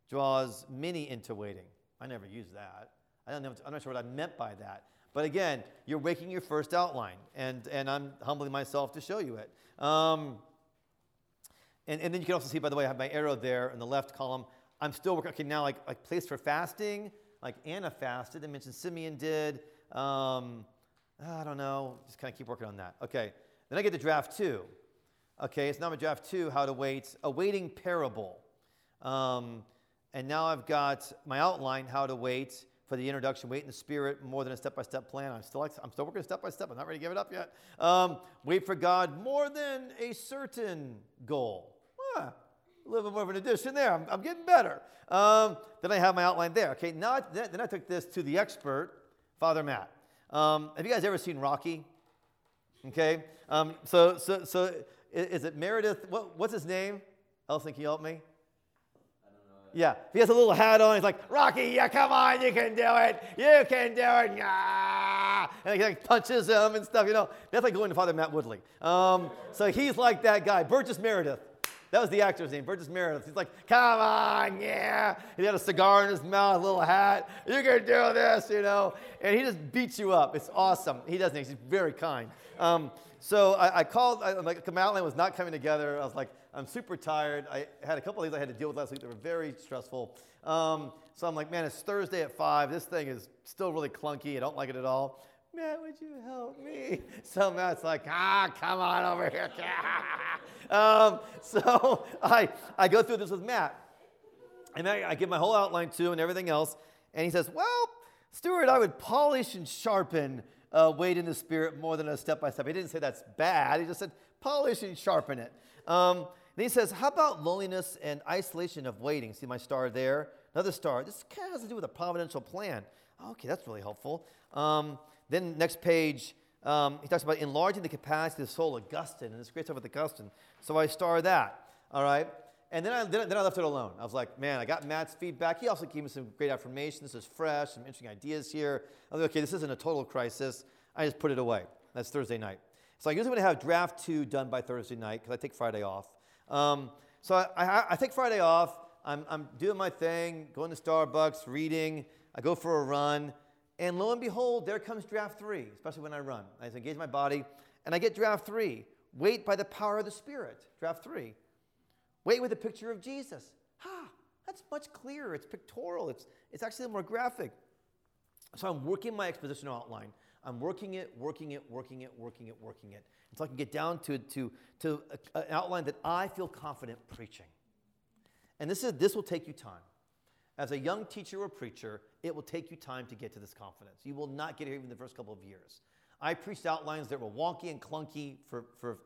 draws many into waiting. I never used that. I don't know, I'm not sure what I meant by that. But again, you're making your first outline, and, and I'm humbling myself to show you it. Um, and, and then you can also see, by the way, I have my arrow there in the left column. I'm still working, okay, now like, like place for fasting, like Anna fasted, I mentioned Simeon did. Um, I don't know, just kind of keep working on that. Okay, then I get to draft two. Okay, it's now my draft two, how to wait, a waiting parable. Um, and now I've got my outline, how to wait for the introduction. Wait in the Spirit more than a step by step plan. I'm still, I'm still working step by step. I'm not ready to give it up yet. Um, wait for God more than a certain goal. A little bit more of an addition there. I'm, I'm getting better. Um, then I have my outline there. Okay, now then I took this to the expert, Father Matt. Um, have you guys ever seen Rocky? Okay, um, so so so is it Meredith? What, what's his name? Elson, can you help me? Yeah, he has a little hat on. He's like, Rocky, yeah, come on, you can do it. You can do it. And he like punches him and stuff, you know. That's like going to Father Matt Woodley. Um, so he's like that guy, Burgess Meredith. That was the actor's name, Burgess Meredith. He's like, come on, yeah. He had a cigar in his mouth, a little hat. You can do this, you know. And he just beats you up. It's awesome. He doesn't. He's very kind. Um, so I, I called, I, like, outline was not coming together. I was like, I'm super tired. I had a couple of things I had to deal with last week that were very stressful. Um, so I'm like, man, it's Thursday at 5. This thing is still really clunky. I don't like it at all. Matt, would you help me? [LAUGHS] So Matt's like, ah, come on over here. [LAUGHS] um, so [LAUGHS] I, I go through this with Matt. And I, I give my whole outline to him and everything else. And he says, well, Stewart, I would polish and sharpen uh, wait in the spirit more than a step by step. He didn't say that's bad. He just said polish and sharpen it. Um, then he says, How about loneliness and isolation of waiting? See my star there? Another star. This kind of has to do with a providential plan. okay, that's really helpful. Um, then next page, um, he talks about enlarging the capacity of the soul, Augustine, and this great stuff with Augustine. So I star that, all right? And then I, then, then I left it alone. I was like, man, I got Matt's feedback. He also gave me some great affirmation. This is fresh, some interesting ideas here. I was like, okay, this isn't a total crisis. I just put it away. That's Thursday night. So I usually want to have draft two done by Thursday night because I take Friday off. Um, so I, I, I take Friday off. I'm, I'm doing my thing, going to Starbucks, reading. I go for a run. And lo and behold, there comes draft three, especially when I run. I engage my body, and I get draft three. Wait by the power of the Spirit, draft three. Wait with a picture of Jesus. Ha, that's much clearer. It's pictorial. It's, it's actually more graphic. So I'm working my expositional outline. I'm working it, working it, working it, working it, working it, until I can get down to, to, to an outline that I feel confident preaching. And this, is, this will take you time. As a young teacher or preacher, it will take you time to get to this confidence. You will not get here even the first couple of years. I preached outlines that were wonky and clunky for, for a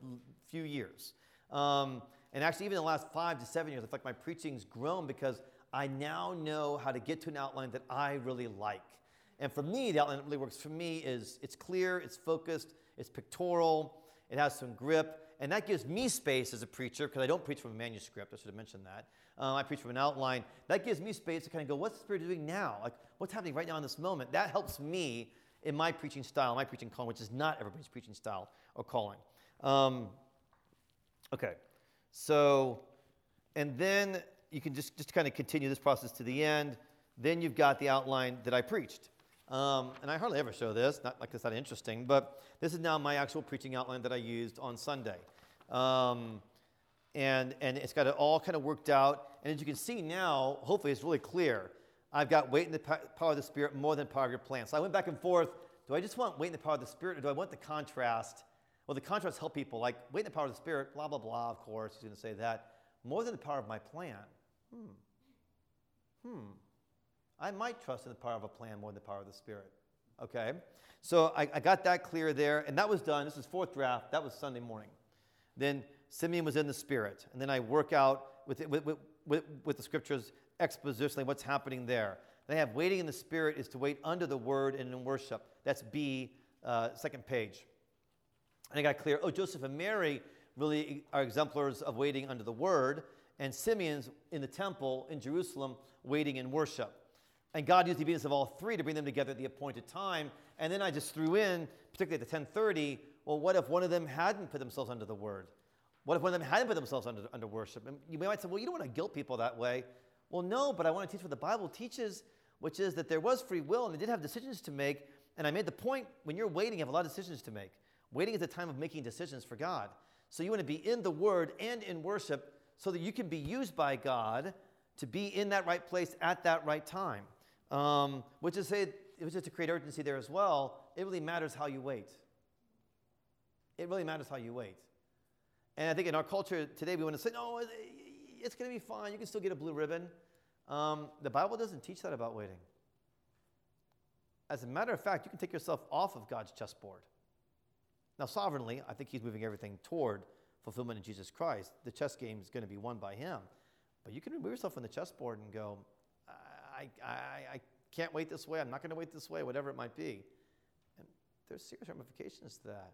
few years. Um, and actually, even in the last five to seven years, I feel like my preaching's grown because I now know how to get to an outline that I really like. And for me, the outline that really works for me is it's clear, it's focused, it's pictorial, it has some grip, and that gives me space as a preacher because I don't preach from a manuscript. I should have mentioned that. Um, I preach from an outline. That gives me space to kind of go, what's the Spirit doing now? Like, what's happening right now in this moment? That helps me in my preaching style, my preaching calling, which is not everybody's preaching style or calling. Um, okay, so, and then you can just, just kind of continue this process to the end. Then you've got the outline that I preached. Um, and I hardly ever show this, not like it's not interesting, but this is now my actual preaching outline that I used on Sunday. Um, and, and it's got it all kind of worked out. And as you can see now, hopefully it's really clear. I've got wait in the power of the Spirit more than power of your plan. So I went back and forth. Do I just want wait in the power of the Spirit, or do I want the contrast? Well, the contrast help people like wait in the power of the Spirit, blah, blah, blah, of course. He's going to say that. More than the power of my plan. Hmm. Hmm. I might trust in the power of a plan more than the power of the Spirit. Okay? So I, I got that clear there, and that was done. This is fourth draft. That was Sunday morning. Then Simeon was in the Spirit. And then I work out with, it, with, with, with, with the scriptures expositionally what's happening there. They have waiting in the Spirit is to wait under the word and in worship. That's B, uh, second page. And I got clear, oh, Joseph and Mary really are exemplars of waiting under the word, and Simeon's in the temple in Jerusalem waiting in worship. And God used the obedience of all three to bring them together at the appointed time. And then I just threw in, particularly at the 1030, well, what if one of them hadn't put themselves under the word? What if one of them hadn't put themselves under, under worship? And you might say, well, you don't want to guilt people that way. Well, no, but I want to teach what the Bible teaches, which is that there was free will and they did have decisions to make. And I made the point when you're waiting, you have a lot of decisions to make. Waiting is a time of making decisions for God. So you want to be in the Word and in worship so that you can be used by God to be in that right place at that right time. Um, which is say, which is to create urgency there as well. It really matters how you wait. It really matters how you wait. And I think in our culture today, we want to say, no, it's going to be fine. You can still get a blue ribbon. Um, the Bible doesn't teach that about waiting. As a matter of fact, you can take yourself off of God's chessboard. Now, sovereignly, I think He's moving everything toward fulfillment in Jesus Christ. The chess game is going to be won by Him. But you can remove yourself from the chessboard and go, I, I, I can't wait this way. I'm not going to wait this way, whatever it might be. And there's serious ramifications to that.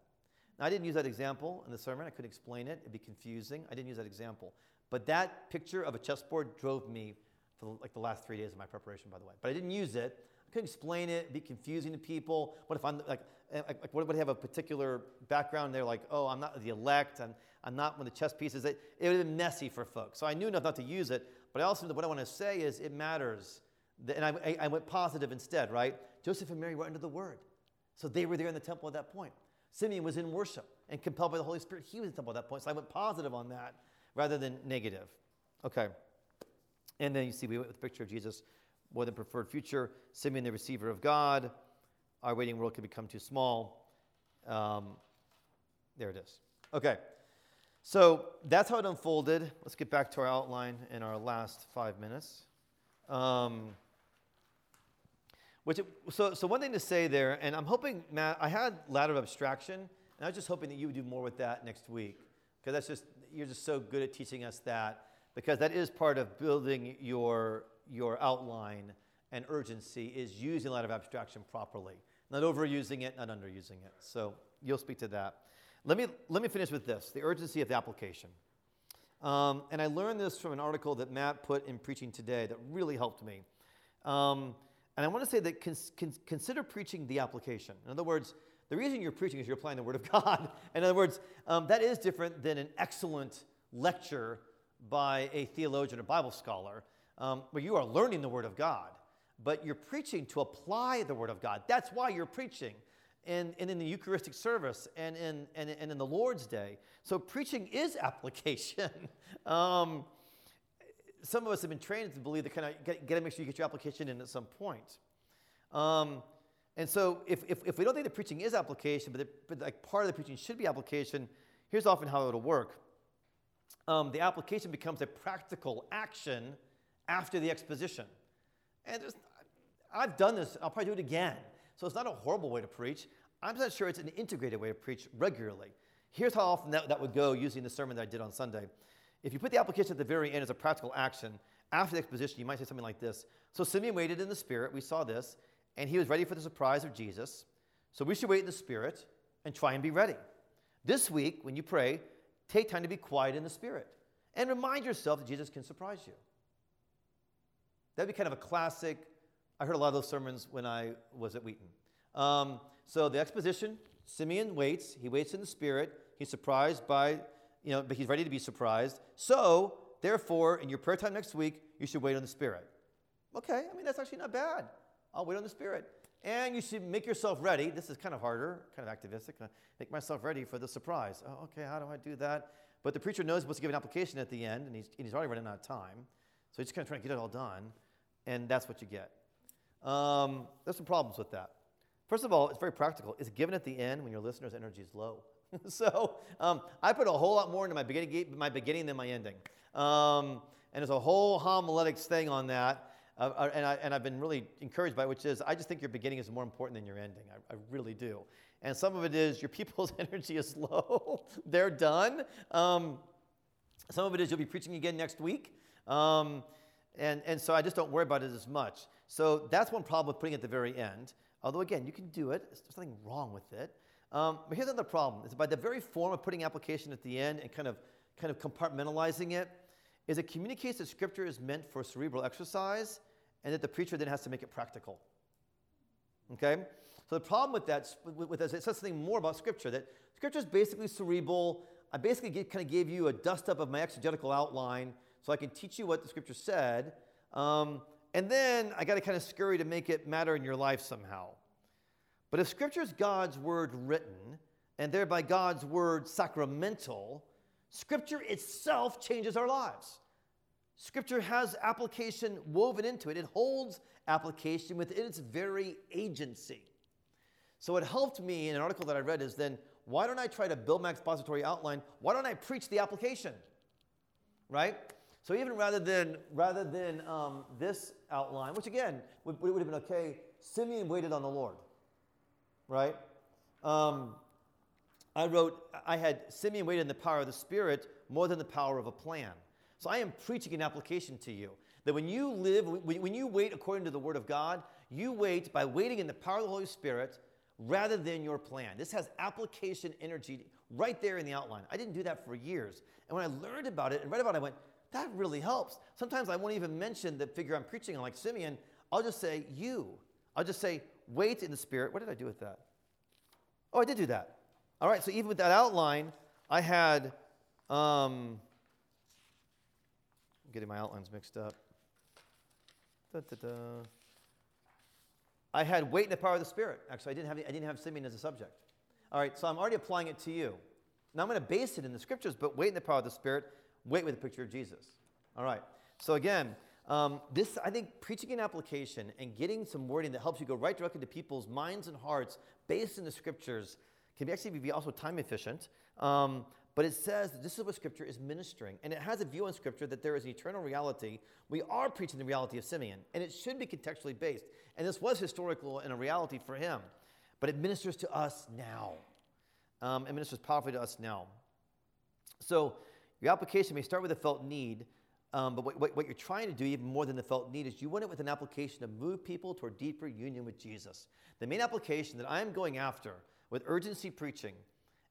Now, I didn't use that example in the sermon. I couldn't explain it. It'd be confusing. I didn't use that example. But that picture of a chessboard drove me for like the last three days of my preparation, by the way. But I didn't use it. I couldn't explain it. It'd be confusing to people. What if I'm like, eh, like like, what if I have a particular background? They're like, oh, I'm not the elect. I'm, I'm not one of the chess pieces. It, it would have been messy for folks. So I knew enough not to use it. But I also what I want to say is it matters. And I, I, went positive instead, right? Joseph and Mary were under the word. So they were there in the temple at that point. Simeon was in worship and compelled by the Holy Spirit. He was in the temple at that point. So I went positive on that rather than negative. Okay. And then you see, we went with the picture of Jesus, more than preferred future. Simeon, the receiver of God. Our waiting world could become too small. Um, there it is. Okay. So that's how it unfolded. Let's get back to our outline in our last five minutes. Um, which, so, so one thing to say there, and I'm hoping, Matt, I had ladder of abstraction, and I was just hoping that you would do more with that next week, because that's just you're just so good at teaching us that, because that is part of building your your outline and urgency is using a lot of abstraction properly, not overusing it, not underusing it. So you'll speak to that. Let me, let me finish with this the urgency of the application. Um, and I learned this from an article that Matt put in Preaching Today that really helped me. Um, and I want to say that cons- cons- consider preaching the application. In other words, the reason you're preaching is you're applying the Word of [LAUGHS] God. In other words, um, that is different than an excellent lecture by a theologian or Bible scholar, um, where you are learning the Word of God, but you're preaching to apply the Word of God. That's why you're preaching. And, and in the Eucharistic service and in, and, and in the Lord's Day. So, preaching is [LAUGHS] application. um, some of us have been trained to believe that kind of got to make sure you get your application in at some point. Um, and so, if, if, if, we don't think that preaching is application, but, the, but like part of the preaching should be application, here's often how it'll work. Um, the application becomes a practical action after the exposition. And I've done this, I'll probably do it again. So it's not a horrible way to preach. I'm not sure it's an integrated way to preach regularly. Here's how often that, that would go using the sermon that I did on Sunday. If you put the application at the very end as a practical action, after the exposition, you might say something like this So Simeon waited in the Spirit, we saw this, and he was ready for the surprise of Jesus. So we should wait in the Spirit and try and be ready. This week, when you pray, take time to be quiet in the Spirit and remind yourself that Jesus can surprise you. That'd be kind of a classic I heard a lot of those sermons when I was at Wheaton. Um, so the exposition, Simeon waits. He waits in the Spirit. He's surprised by, you know, but he's ready to be surprised. So, therefore, in your prayer time next week, you should wait on the Spirit. Okay, I mean, that's actually not bad. I'll wait on the Spirit. And you should make yourself ready. This is kind of harder, kind of activistic. Make myself ready for the surprise. Oh, okay, how do I do that? But the preacher knows he's supposed to give an application at the end, and he's, and he's already running out of time. So he's just kind of trying to get it all done, and that's what you get. Um, there's some problems with that. First of all, it's very practical. It's given at the end when your listener's energy is low. [LAUGHS] so um, I put a whole lot more into my beginning, my beginning than my ending. Um, and there's a whole homiletics thing on that. Uh, uh, and, I, and I've been really encouraged by it, which is I just think your beginning is more important than your ending. I, I really do. And some of it is your people's [LAUGHS] energy is low. [LAUGHS] They're done. Um, some of it is you'll be preaching again next week. Um, and, and so I just don't worry about it as much. So that's one problem with putting it at the very end. Although, again, you can do it, there's nothing wrong with it. Um, but here's another problem is by the very form of putting application at the end and kind of, kind of compartmentalizing it, is it communicates that Scripture is meant for cerebral exercise and that the preacher then has to make it practical. Okay? So the problem with that, with, with it says something more about Scripture, that Scripture is basically cerebral. I basically kind of gave you a dust up of my exegetical outline so I can teach you what the Scripture said. Um, and then I got to kind of scurry to make it matter in your life somehow. But if Scripture is God's word written, and thereby God's word sacramental, Scripture itself changes our lives. Scripture has application woven into it, it holds application within its very agency. So, what helped me in an article that I read is then why don't I try to build my expository outline? Why don't I preach the application? Right? So even rather than, rather than um, this outline, which again would, would have been okay, Simeon waited on the Lord, right? Um, I wrote, I had Simeon waited in the power of the Spirit more than the power of a plan. So I am preaching an application to you that when you live, when you wait according to the Word of God, you wait by waiting in the power of the Holy Spirit rather than your plan. This has application energy right there in the outline. I didn't do that for years. And when I learned about it and read about it, I went, that really helps. Sometimes I won't even mention the figure I'm preaching on, like Simeon. I'll just say, you. I'll just say, wait in the Spirit. What did I do with that? Oh, I did do that. All right, so even with that outline, I had, um, I'm getting my outlines mixed up. Da, da, da. I had wait in the power of the Spirit. Actually, I didn't have, I didn't have Simeon as a subject. All right, so I'm already applying it to you. Now I'm going to base it in the scriptures, but wait in the power of the Spirit wait with a picture of Jesus. All right. So again, um, this I think preaching an application and getting some wording that helps you go right directly to people's minds and hearts based in the scriptures can be actually be also time efficient. Um, but it says that this is what Scripture is ministering. And it has a view in Scripture that there is an eternal reality. We are preaching the reality of Simeon, and it should be contextually based. And this was historical and a reality for him. But it ministers to us now. Um, it ministers powerfully to us now. So your application may start with a felt need, Um, but what, what, you're trying to do, even more than the felt need, is you want it with an application to move people toward deeper union with Jesus. The main application that I'm going after with urgency preaching,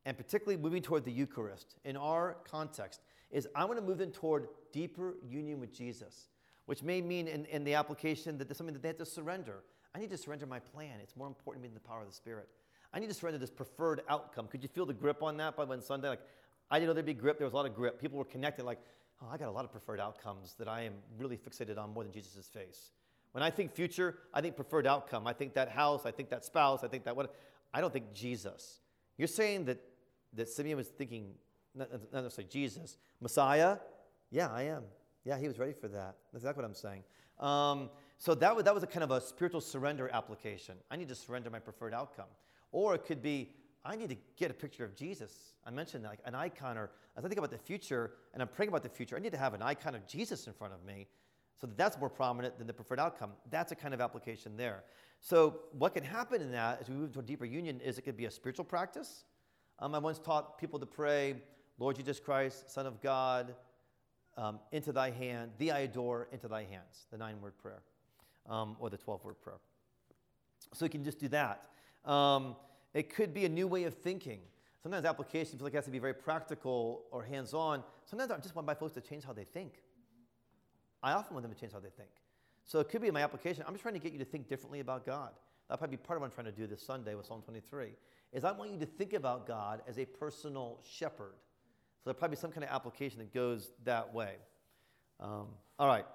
and particularly moving toward the Eucharist in our context, is I want to move them toward deeper union with Jesus, which may mean in, in the application that there's something that they have to surrender. I need to surrender my plan. It's more important to me than the power of the Spirit. I need to surrender this preferred outcome. Could you feel the grip on that by when Sunday? Like, I didn't know there'd be grip. There was a lot of grip. People were connected, like, oh, I got a lot of preferred outcomes that I am really fixated on more than Jesus' face. When I think future, I think preferred outcome. I think that house, I think that spouse, I think that what. I don't think Jesus. You're saying that, that Simeon was thinking, not, not necessarily Jesus, Messiah? Yeah, I am. Yeah, he was ready for that. That's exactly what I'm saying. Um, so that that was a kind of a spiritual surrender application. I need to surrender my preferred outcome. Or it could be, I need to get a picture of Jesus. I mentioned like an icon, or as I think about the future and I'm praying about the future, I need to have an icon of Jesus in front of me so that that's more prominent than the preferred outcome. That's a kind of application there. So what can happen in that as we move to a deeper union is it could be a spiritual practice. Um, I once taught people to pray, Lord Jesus Christ, Son of God, um, into thy hand, thee I adore, into thy hands, the nine word prayer um, or the 12 word prayer. So you can just do that. It could be a new way of thinking. Sometimes application feels like it has to be very practical or hands on. Sometimes I just want my folks to change how they think. I often want them to change how they think. So it could be in my application. I'm just trying to get you to think differently about God. That'll probably be part of what I'm trying to do this Sunday with Psalm 23. Is I want you to think about God as a personal shepherd. So there'll probably be some kind of application that goes that way. Um, all right.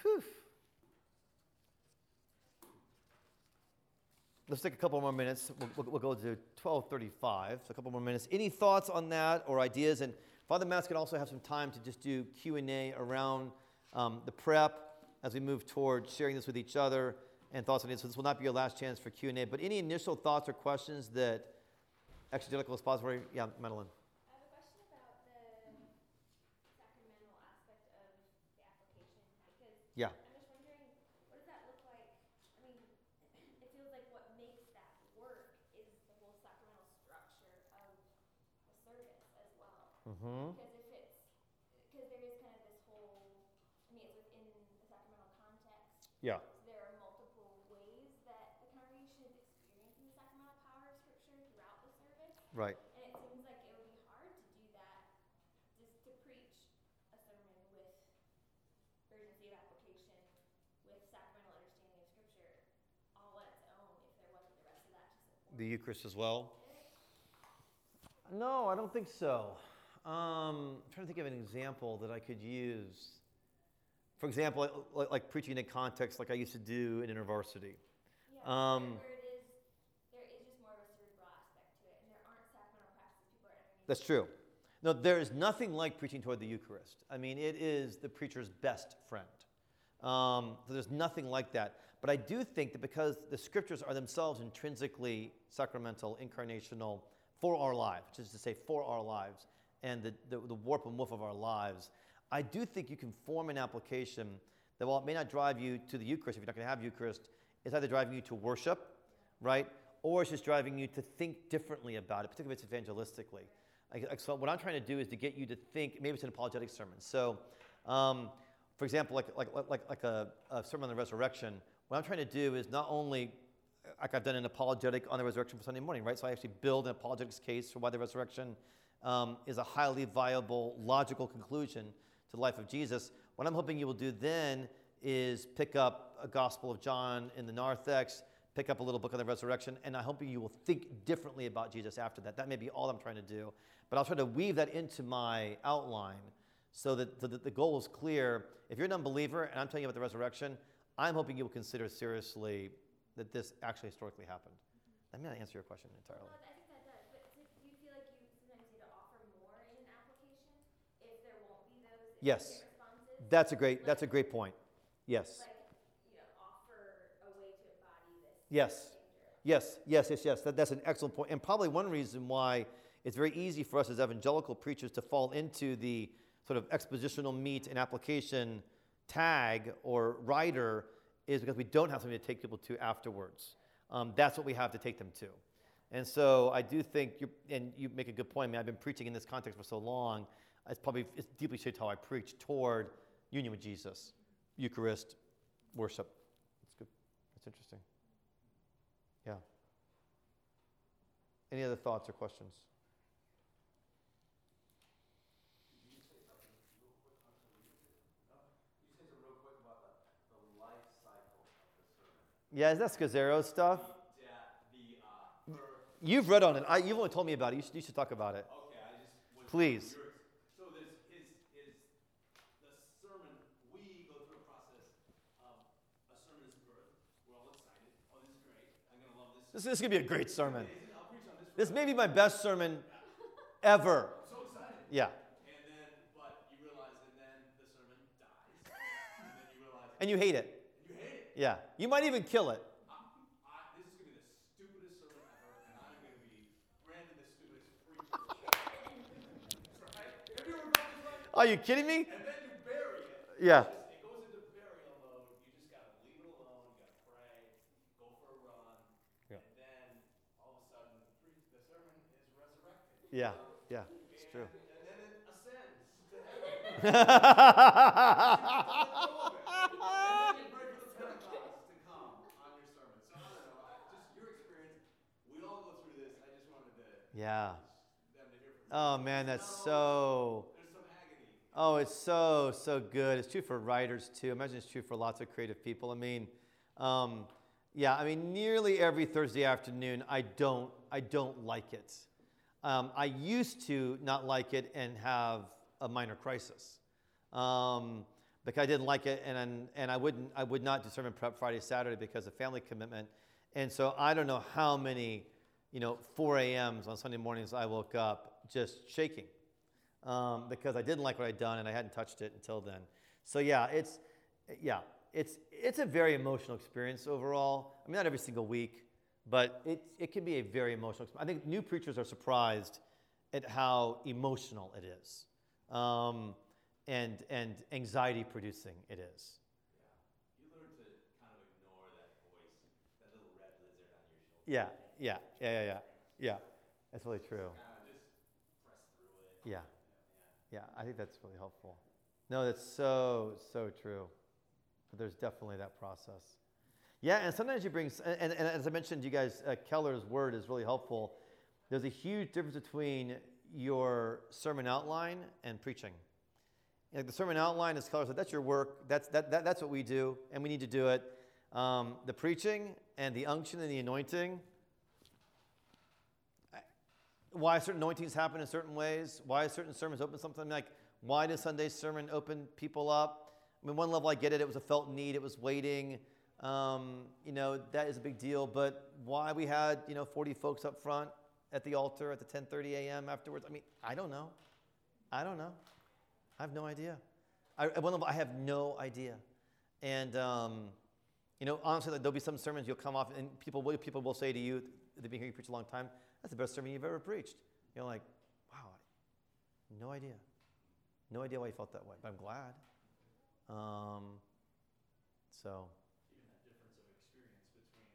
Whew. Let's take a couple more minutes. We'll, we'll, we'll go to 1235, so a couple more minutes. Any thoughts on that or ideas? And Father Matt's can also have some time to just do Q&A around um, the prep as we move toward sharing this with each other and thoughts on it. So this will not be your last chance for Q&A. But any initial thoughts or questions that exegetical expository? Yeah, Madeline. I have a question about the sacramental aspect of the application because Yeah. I'm just wondering, what does that look like? I mean, it feels like what makes that work is the whole sacramental structure of the service as well. Mm-hmm. Because if it's, because there is kind of this whole, I mean, it's within the sacramental context. Yeah. So there are multiple ways that the congregation is experiencing the sacramental power of Scripture throughout the service. Right. And it seems like it would be hard to do that, just to preach a sermon with urgency of application, with sacramental understanding of Scripture, all on its own, if there wasn't the rest of that to support The Eucharist as well? No, I don't think so. Um, I'm trying to think of an example that I could use. For example, like, like preaching in a context like I used to do in university. Yeah, Um, where it is, there is just more of a cerebral aspect to it, and there aren't sacramental practices people are entering. That's true. No, there is nothing like preaching toward the Eucharist. I mean, it is the preacher's best friend. Um, so there's nothing like that. But I do think that because the scriptures are themselves intrinsically sacramental, incarnational for our lives, which is to say, for our lives, and the, the, the warp and woof of our lives, I do think you can form an application that while it may not drive you to the Eucharist, if you're not going to have Eucharist, it's either driving you to worship, right? Or it's just driving you to think differently about it, particularly if it's evangelistically. Like, so what I'm trying to do is to get you to think, maybe it's an apologetic sermon. So, um, for example, like, like, like, like a, a sermon on the resurrection, what I'm trying to do is not only, like I've done an apologetic on the resurrection for Sunday morning, right? So I actually build an apologetics case for why the resurrection um, is a highly viable, logical conclusion to the life of Jesus. What I'm hoping you will do then is pick up a Gospel of John in the narthex, pick up a little book on the resurrection, and I hope you will think differently about Jesus after that. That may be all I'm trying to do. But I'll try to weave that into my outline so that, the goal is clear. If you're an unbeliever and I'm telling you about the resurrection, I'm hoping you will consider seriously that this actually historically happened. That may not answer your question entirely. Well, I think that does, but do do you feel like you sometimes need to offer more in an application if there won't be those Yes. That's a great, that's a great point. Yes. Like, you know, offer a way to embody this Yes. Yes, yes, yes, yes. That, that's an excellent point. And probably one reason why it's very easy for us as evangelical preachers to fall into the sort of expositional meat and application tag or rider is because we don't have something to take people to afterwards. Um, that's what we have to take them to. And so I do think, you and you make a good point. I mean, I've been preaching in this context for so long. It's probably it's deeply shaped how I preach toward union with Jesus, Eucharist, worship. That's good. That's interesting. Yeah. Any other thoughts or questions? You say something real quick about the, the life cycle of the sermon. Yeah, is that Scazzero stuff? Yeah, the uh. You've read on it. I, you've only told me about it. You should, you should talk about it. Okay, I just was Please. curious. So there's is is the sermon. We go through a process of a sermon's birth. We're all excited. Oh, this is great. I'm gonna love this. Is going to be a great sermon. Amazing. I'll preach on this. This may be my best sermon ever. I'm so excited. Yeah. And then, but you realize, and then the sermon dies, and then you realize And you hate it. you hate it. Yeah. You might even kill it. I, I, this is gonna be the stupidest sermon ever, and I'm gonna be Brandon, the stupidest preacher. right? Have you ever done this? Like, Are you kidding me? and then you bury it. Yeah. It goes into burial mode. You just gotta leave it alone. You gotta pray. Go for a run. Yeah. And then all of a sudden, the, pre- the sermon is resurrected. Yeah. Yeah. It's true. And then it ascends to heaven. And then you pray for the Pentecost to come on your sermon. So I don't know. I, just your experience. We all go through this. I just wanted to yeah. them to hear from you. Oh, man, that's so. There's some agony. Oh, it's so, so good. It's true for writers too. Imagine it's true for lots of creative people. I mean, um, yeah, I mean, nearly every Thursday afternoon, I don't, I don't like it. Um, I used to not like it and have a minor crisis um, because I didn't like it, and and I wouldn't, I would not do sermon prep Friday, Saturday because of family commitment, and so I don't know how many, you know, 4 a.m.s on Sunday mornings I woke up just shaking um, because I didn't like what I'd done and I hadn't touched it until then. So yeah, it's yeah, it's it's a very emotional experience overall. I mean, not every single week, but it it can be a very emotional. experience. I think new preachers are surprised at how emotional it is, um, and and anxiety producing it is. You learn to kind of ignore that voice, that little red lizard on your shoulder. Yeah, yeah, yeah, yeah, yeah, yeah. That's really true. Kind of just press through it. Yeah, yeah. I think that's really helpful. No, that's so so true. But there's definitely that process. Yeah, and sometimes you bring, and, and, as I mentioned, you guys, uh, Keller's word is really helpful. There's a huge difference between your sermon outline and preaching. Like the sermon outline, as Keller said, that's your work. That's that, that that's what we do, and we need to do it. Um, the preaching and the unction and the anointing. Why certain anointings happen in certain ways? Why certain sermons open something like why does Sunday's sermon open people up? I mean, one level I get it; it was a felt need, it was waiting. Um, you know, that is a big deal. But why we had you know 40 folks up front at the altar at the 10:30 a.m. afterwards? I mean, I don't know. I don't know. I have no idea. I, at one level, I have no idea. And um, you know, honestly, like, there'll be some sermons you'll come off, and people will, people will say to you, they've been hearing you preach a long time, that's the best sermon you've ever preached. You're like, wow, no idea. No idea why you felt that way, but I'm glad. Um, so, Even that difference of experience between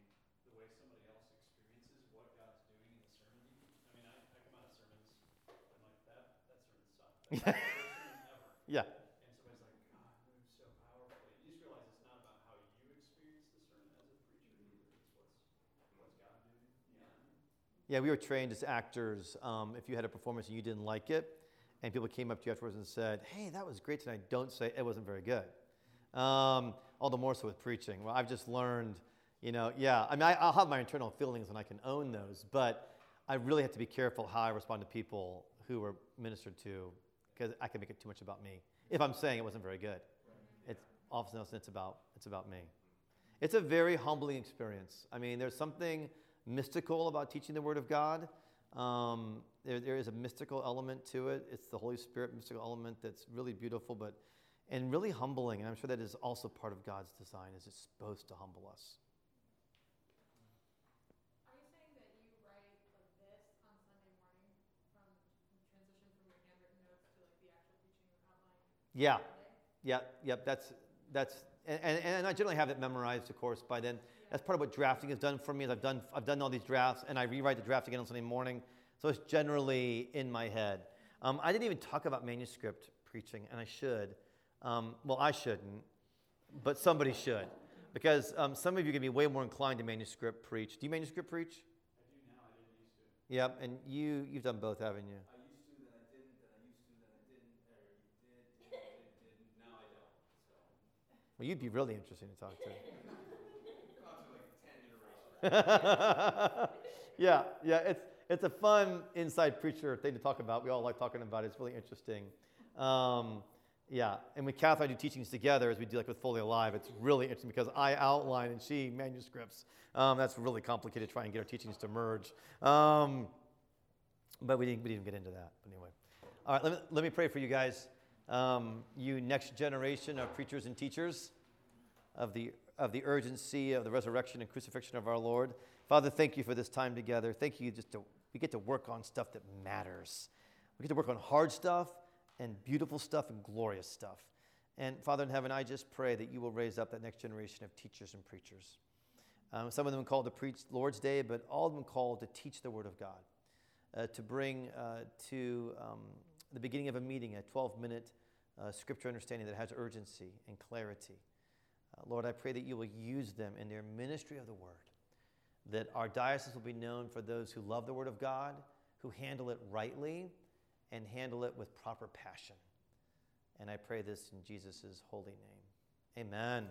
the way somebody else experiences what God's doing in the sermon. You- I mean, I, I come out of sermons, I'm like, that, that sermon sucked. That's the worst sermon ever. yeah, And somebody's like, God moved so powerfully. You just realize it's not about how you experience the sermon as a preacher either. It's what's, what's God [LAUGHS] Yeah. yeah, we were trained as actors. Um, if you had a performance and you didn't like it, and people came up to you afterwards and said, hey, that was great tonight, don't say it wasn't very good. Um, all the more so with preaching. Well, I've just learned, you know, yeah, I mean, I, I'll have my internal feelings and I can own those, but I really have to be careful how I respond to people who were ministered to because I can make it too much about me if I'm saying it wasn't very good. It's often it's about it's about me. It's a very humbling experience. I mean, there's something mystical about teaching the Word of God. Um, there, there is a mystical element to it. It's the Holy Spirit mystical element that's really beautiful, but and really humbling. And I'm sure that is also part of God's design. Is it's supposed to humble us. Are you saying that you write like this on Sunday morning from transition from your handwritten notes to like the actual preaching Yeah, yeah, yep. That's that's and, and, and I generally have it memorized, of course, by then. That's part of what drafting has done for me. Is I've done I've done all these drafts, and I rewrite the draft again on Sunday morning, so it's generally in my head. Um, I didn't even talk about manuscript preaching, and I should. Um, well, I shouldn't, but somebody should. Because um, some of you to be way more inclined to manuscript preach. Do you manuscript preach? I do now, I didn't used to. Yep, and you, you've done both, haven't you? I used to, then I didn't, then I used to, then I didn't, or you did, did, did, didn't, now I don't, so. Well, you'd be really interesting to talk to. Gone through [LAUGHS] like ten iterations. [LAUGHS] yeah, yeah, it's, it's a fun inside preacher thing to talk about. We all like talking about it. It's really interesting. Um, yeah, and when Kath and I do teachings together, as we do like with Fully Alive, it's really interesting because I outline and she manuscripts. Um, that's really complicated trying to try and get our teachings to merge. Um, but we didn't, we didn't get into that. But anyway, all right, let me, let me pray for you guys. Um, you next generation of preachers and teachers of the, of the urgency of the resurrection and crucifixion of our Lord. Father, thank you for this time together. Thank you just to, we get to work on stuff that matters. We get to work on hard stuff and beautiful stuff and glorious stuff. And Father in heaven, I just pray that you will raise up that next generation of teachers and preachers. Um, some of them called to preach Lord's Day, but all of them called to teach the Word of God, uh, to bring uh, to um, the beginning of a meeting a 12 minute uh, scripture understanding that has urgency and clarity. Uh, Lord, I pray that you will use them in their ministry of the Word, that our diocese will be known for those who love the Word of God, who handle it rightly, and handle it with proper passion. And I pray this in Jesus' holy name. Amen.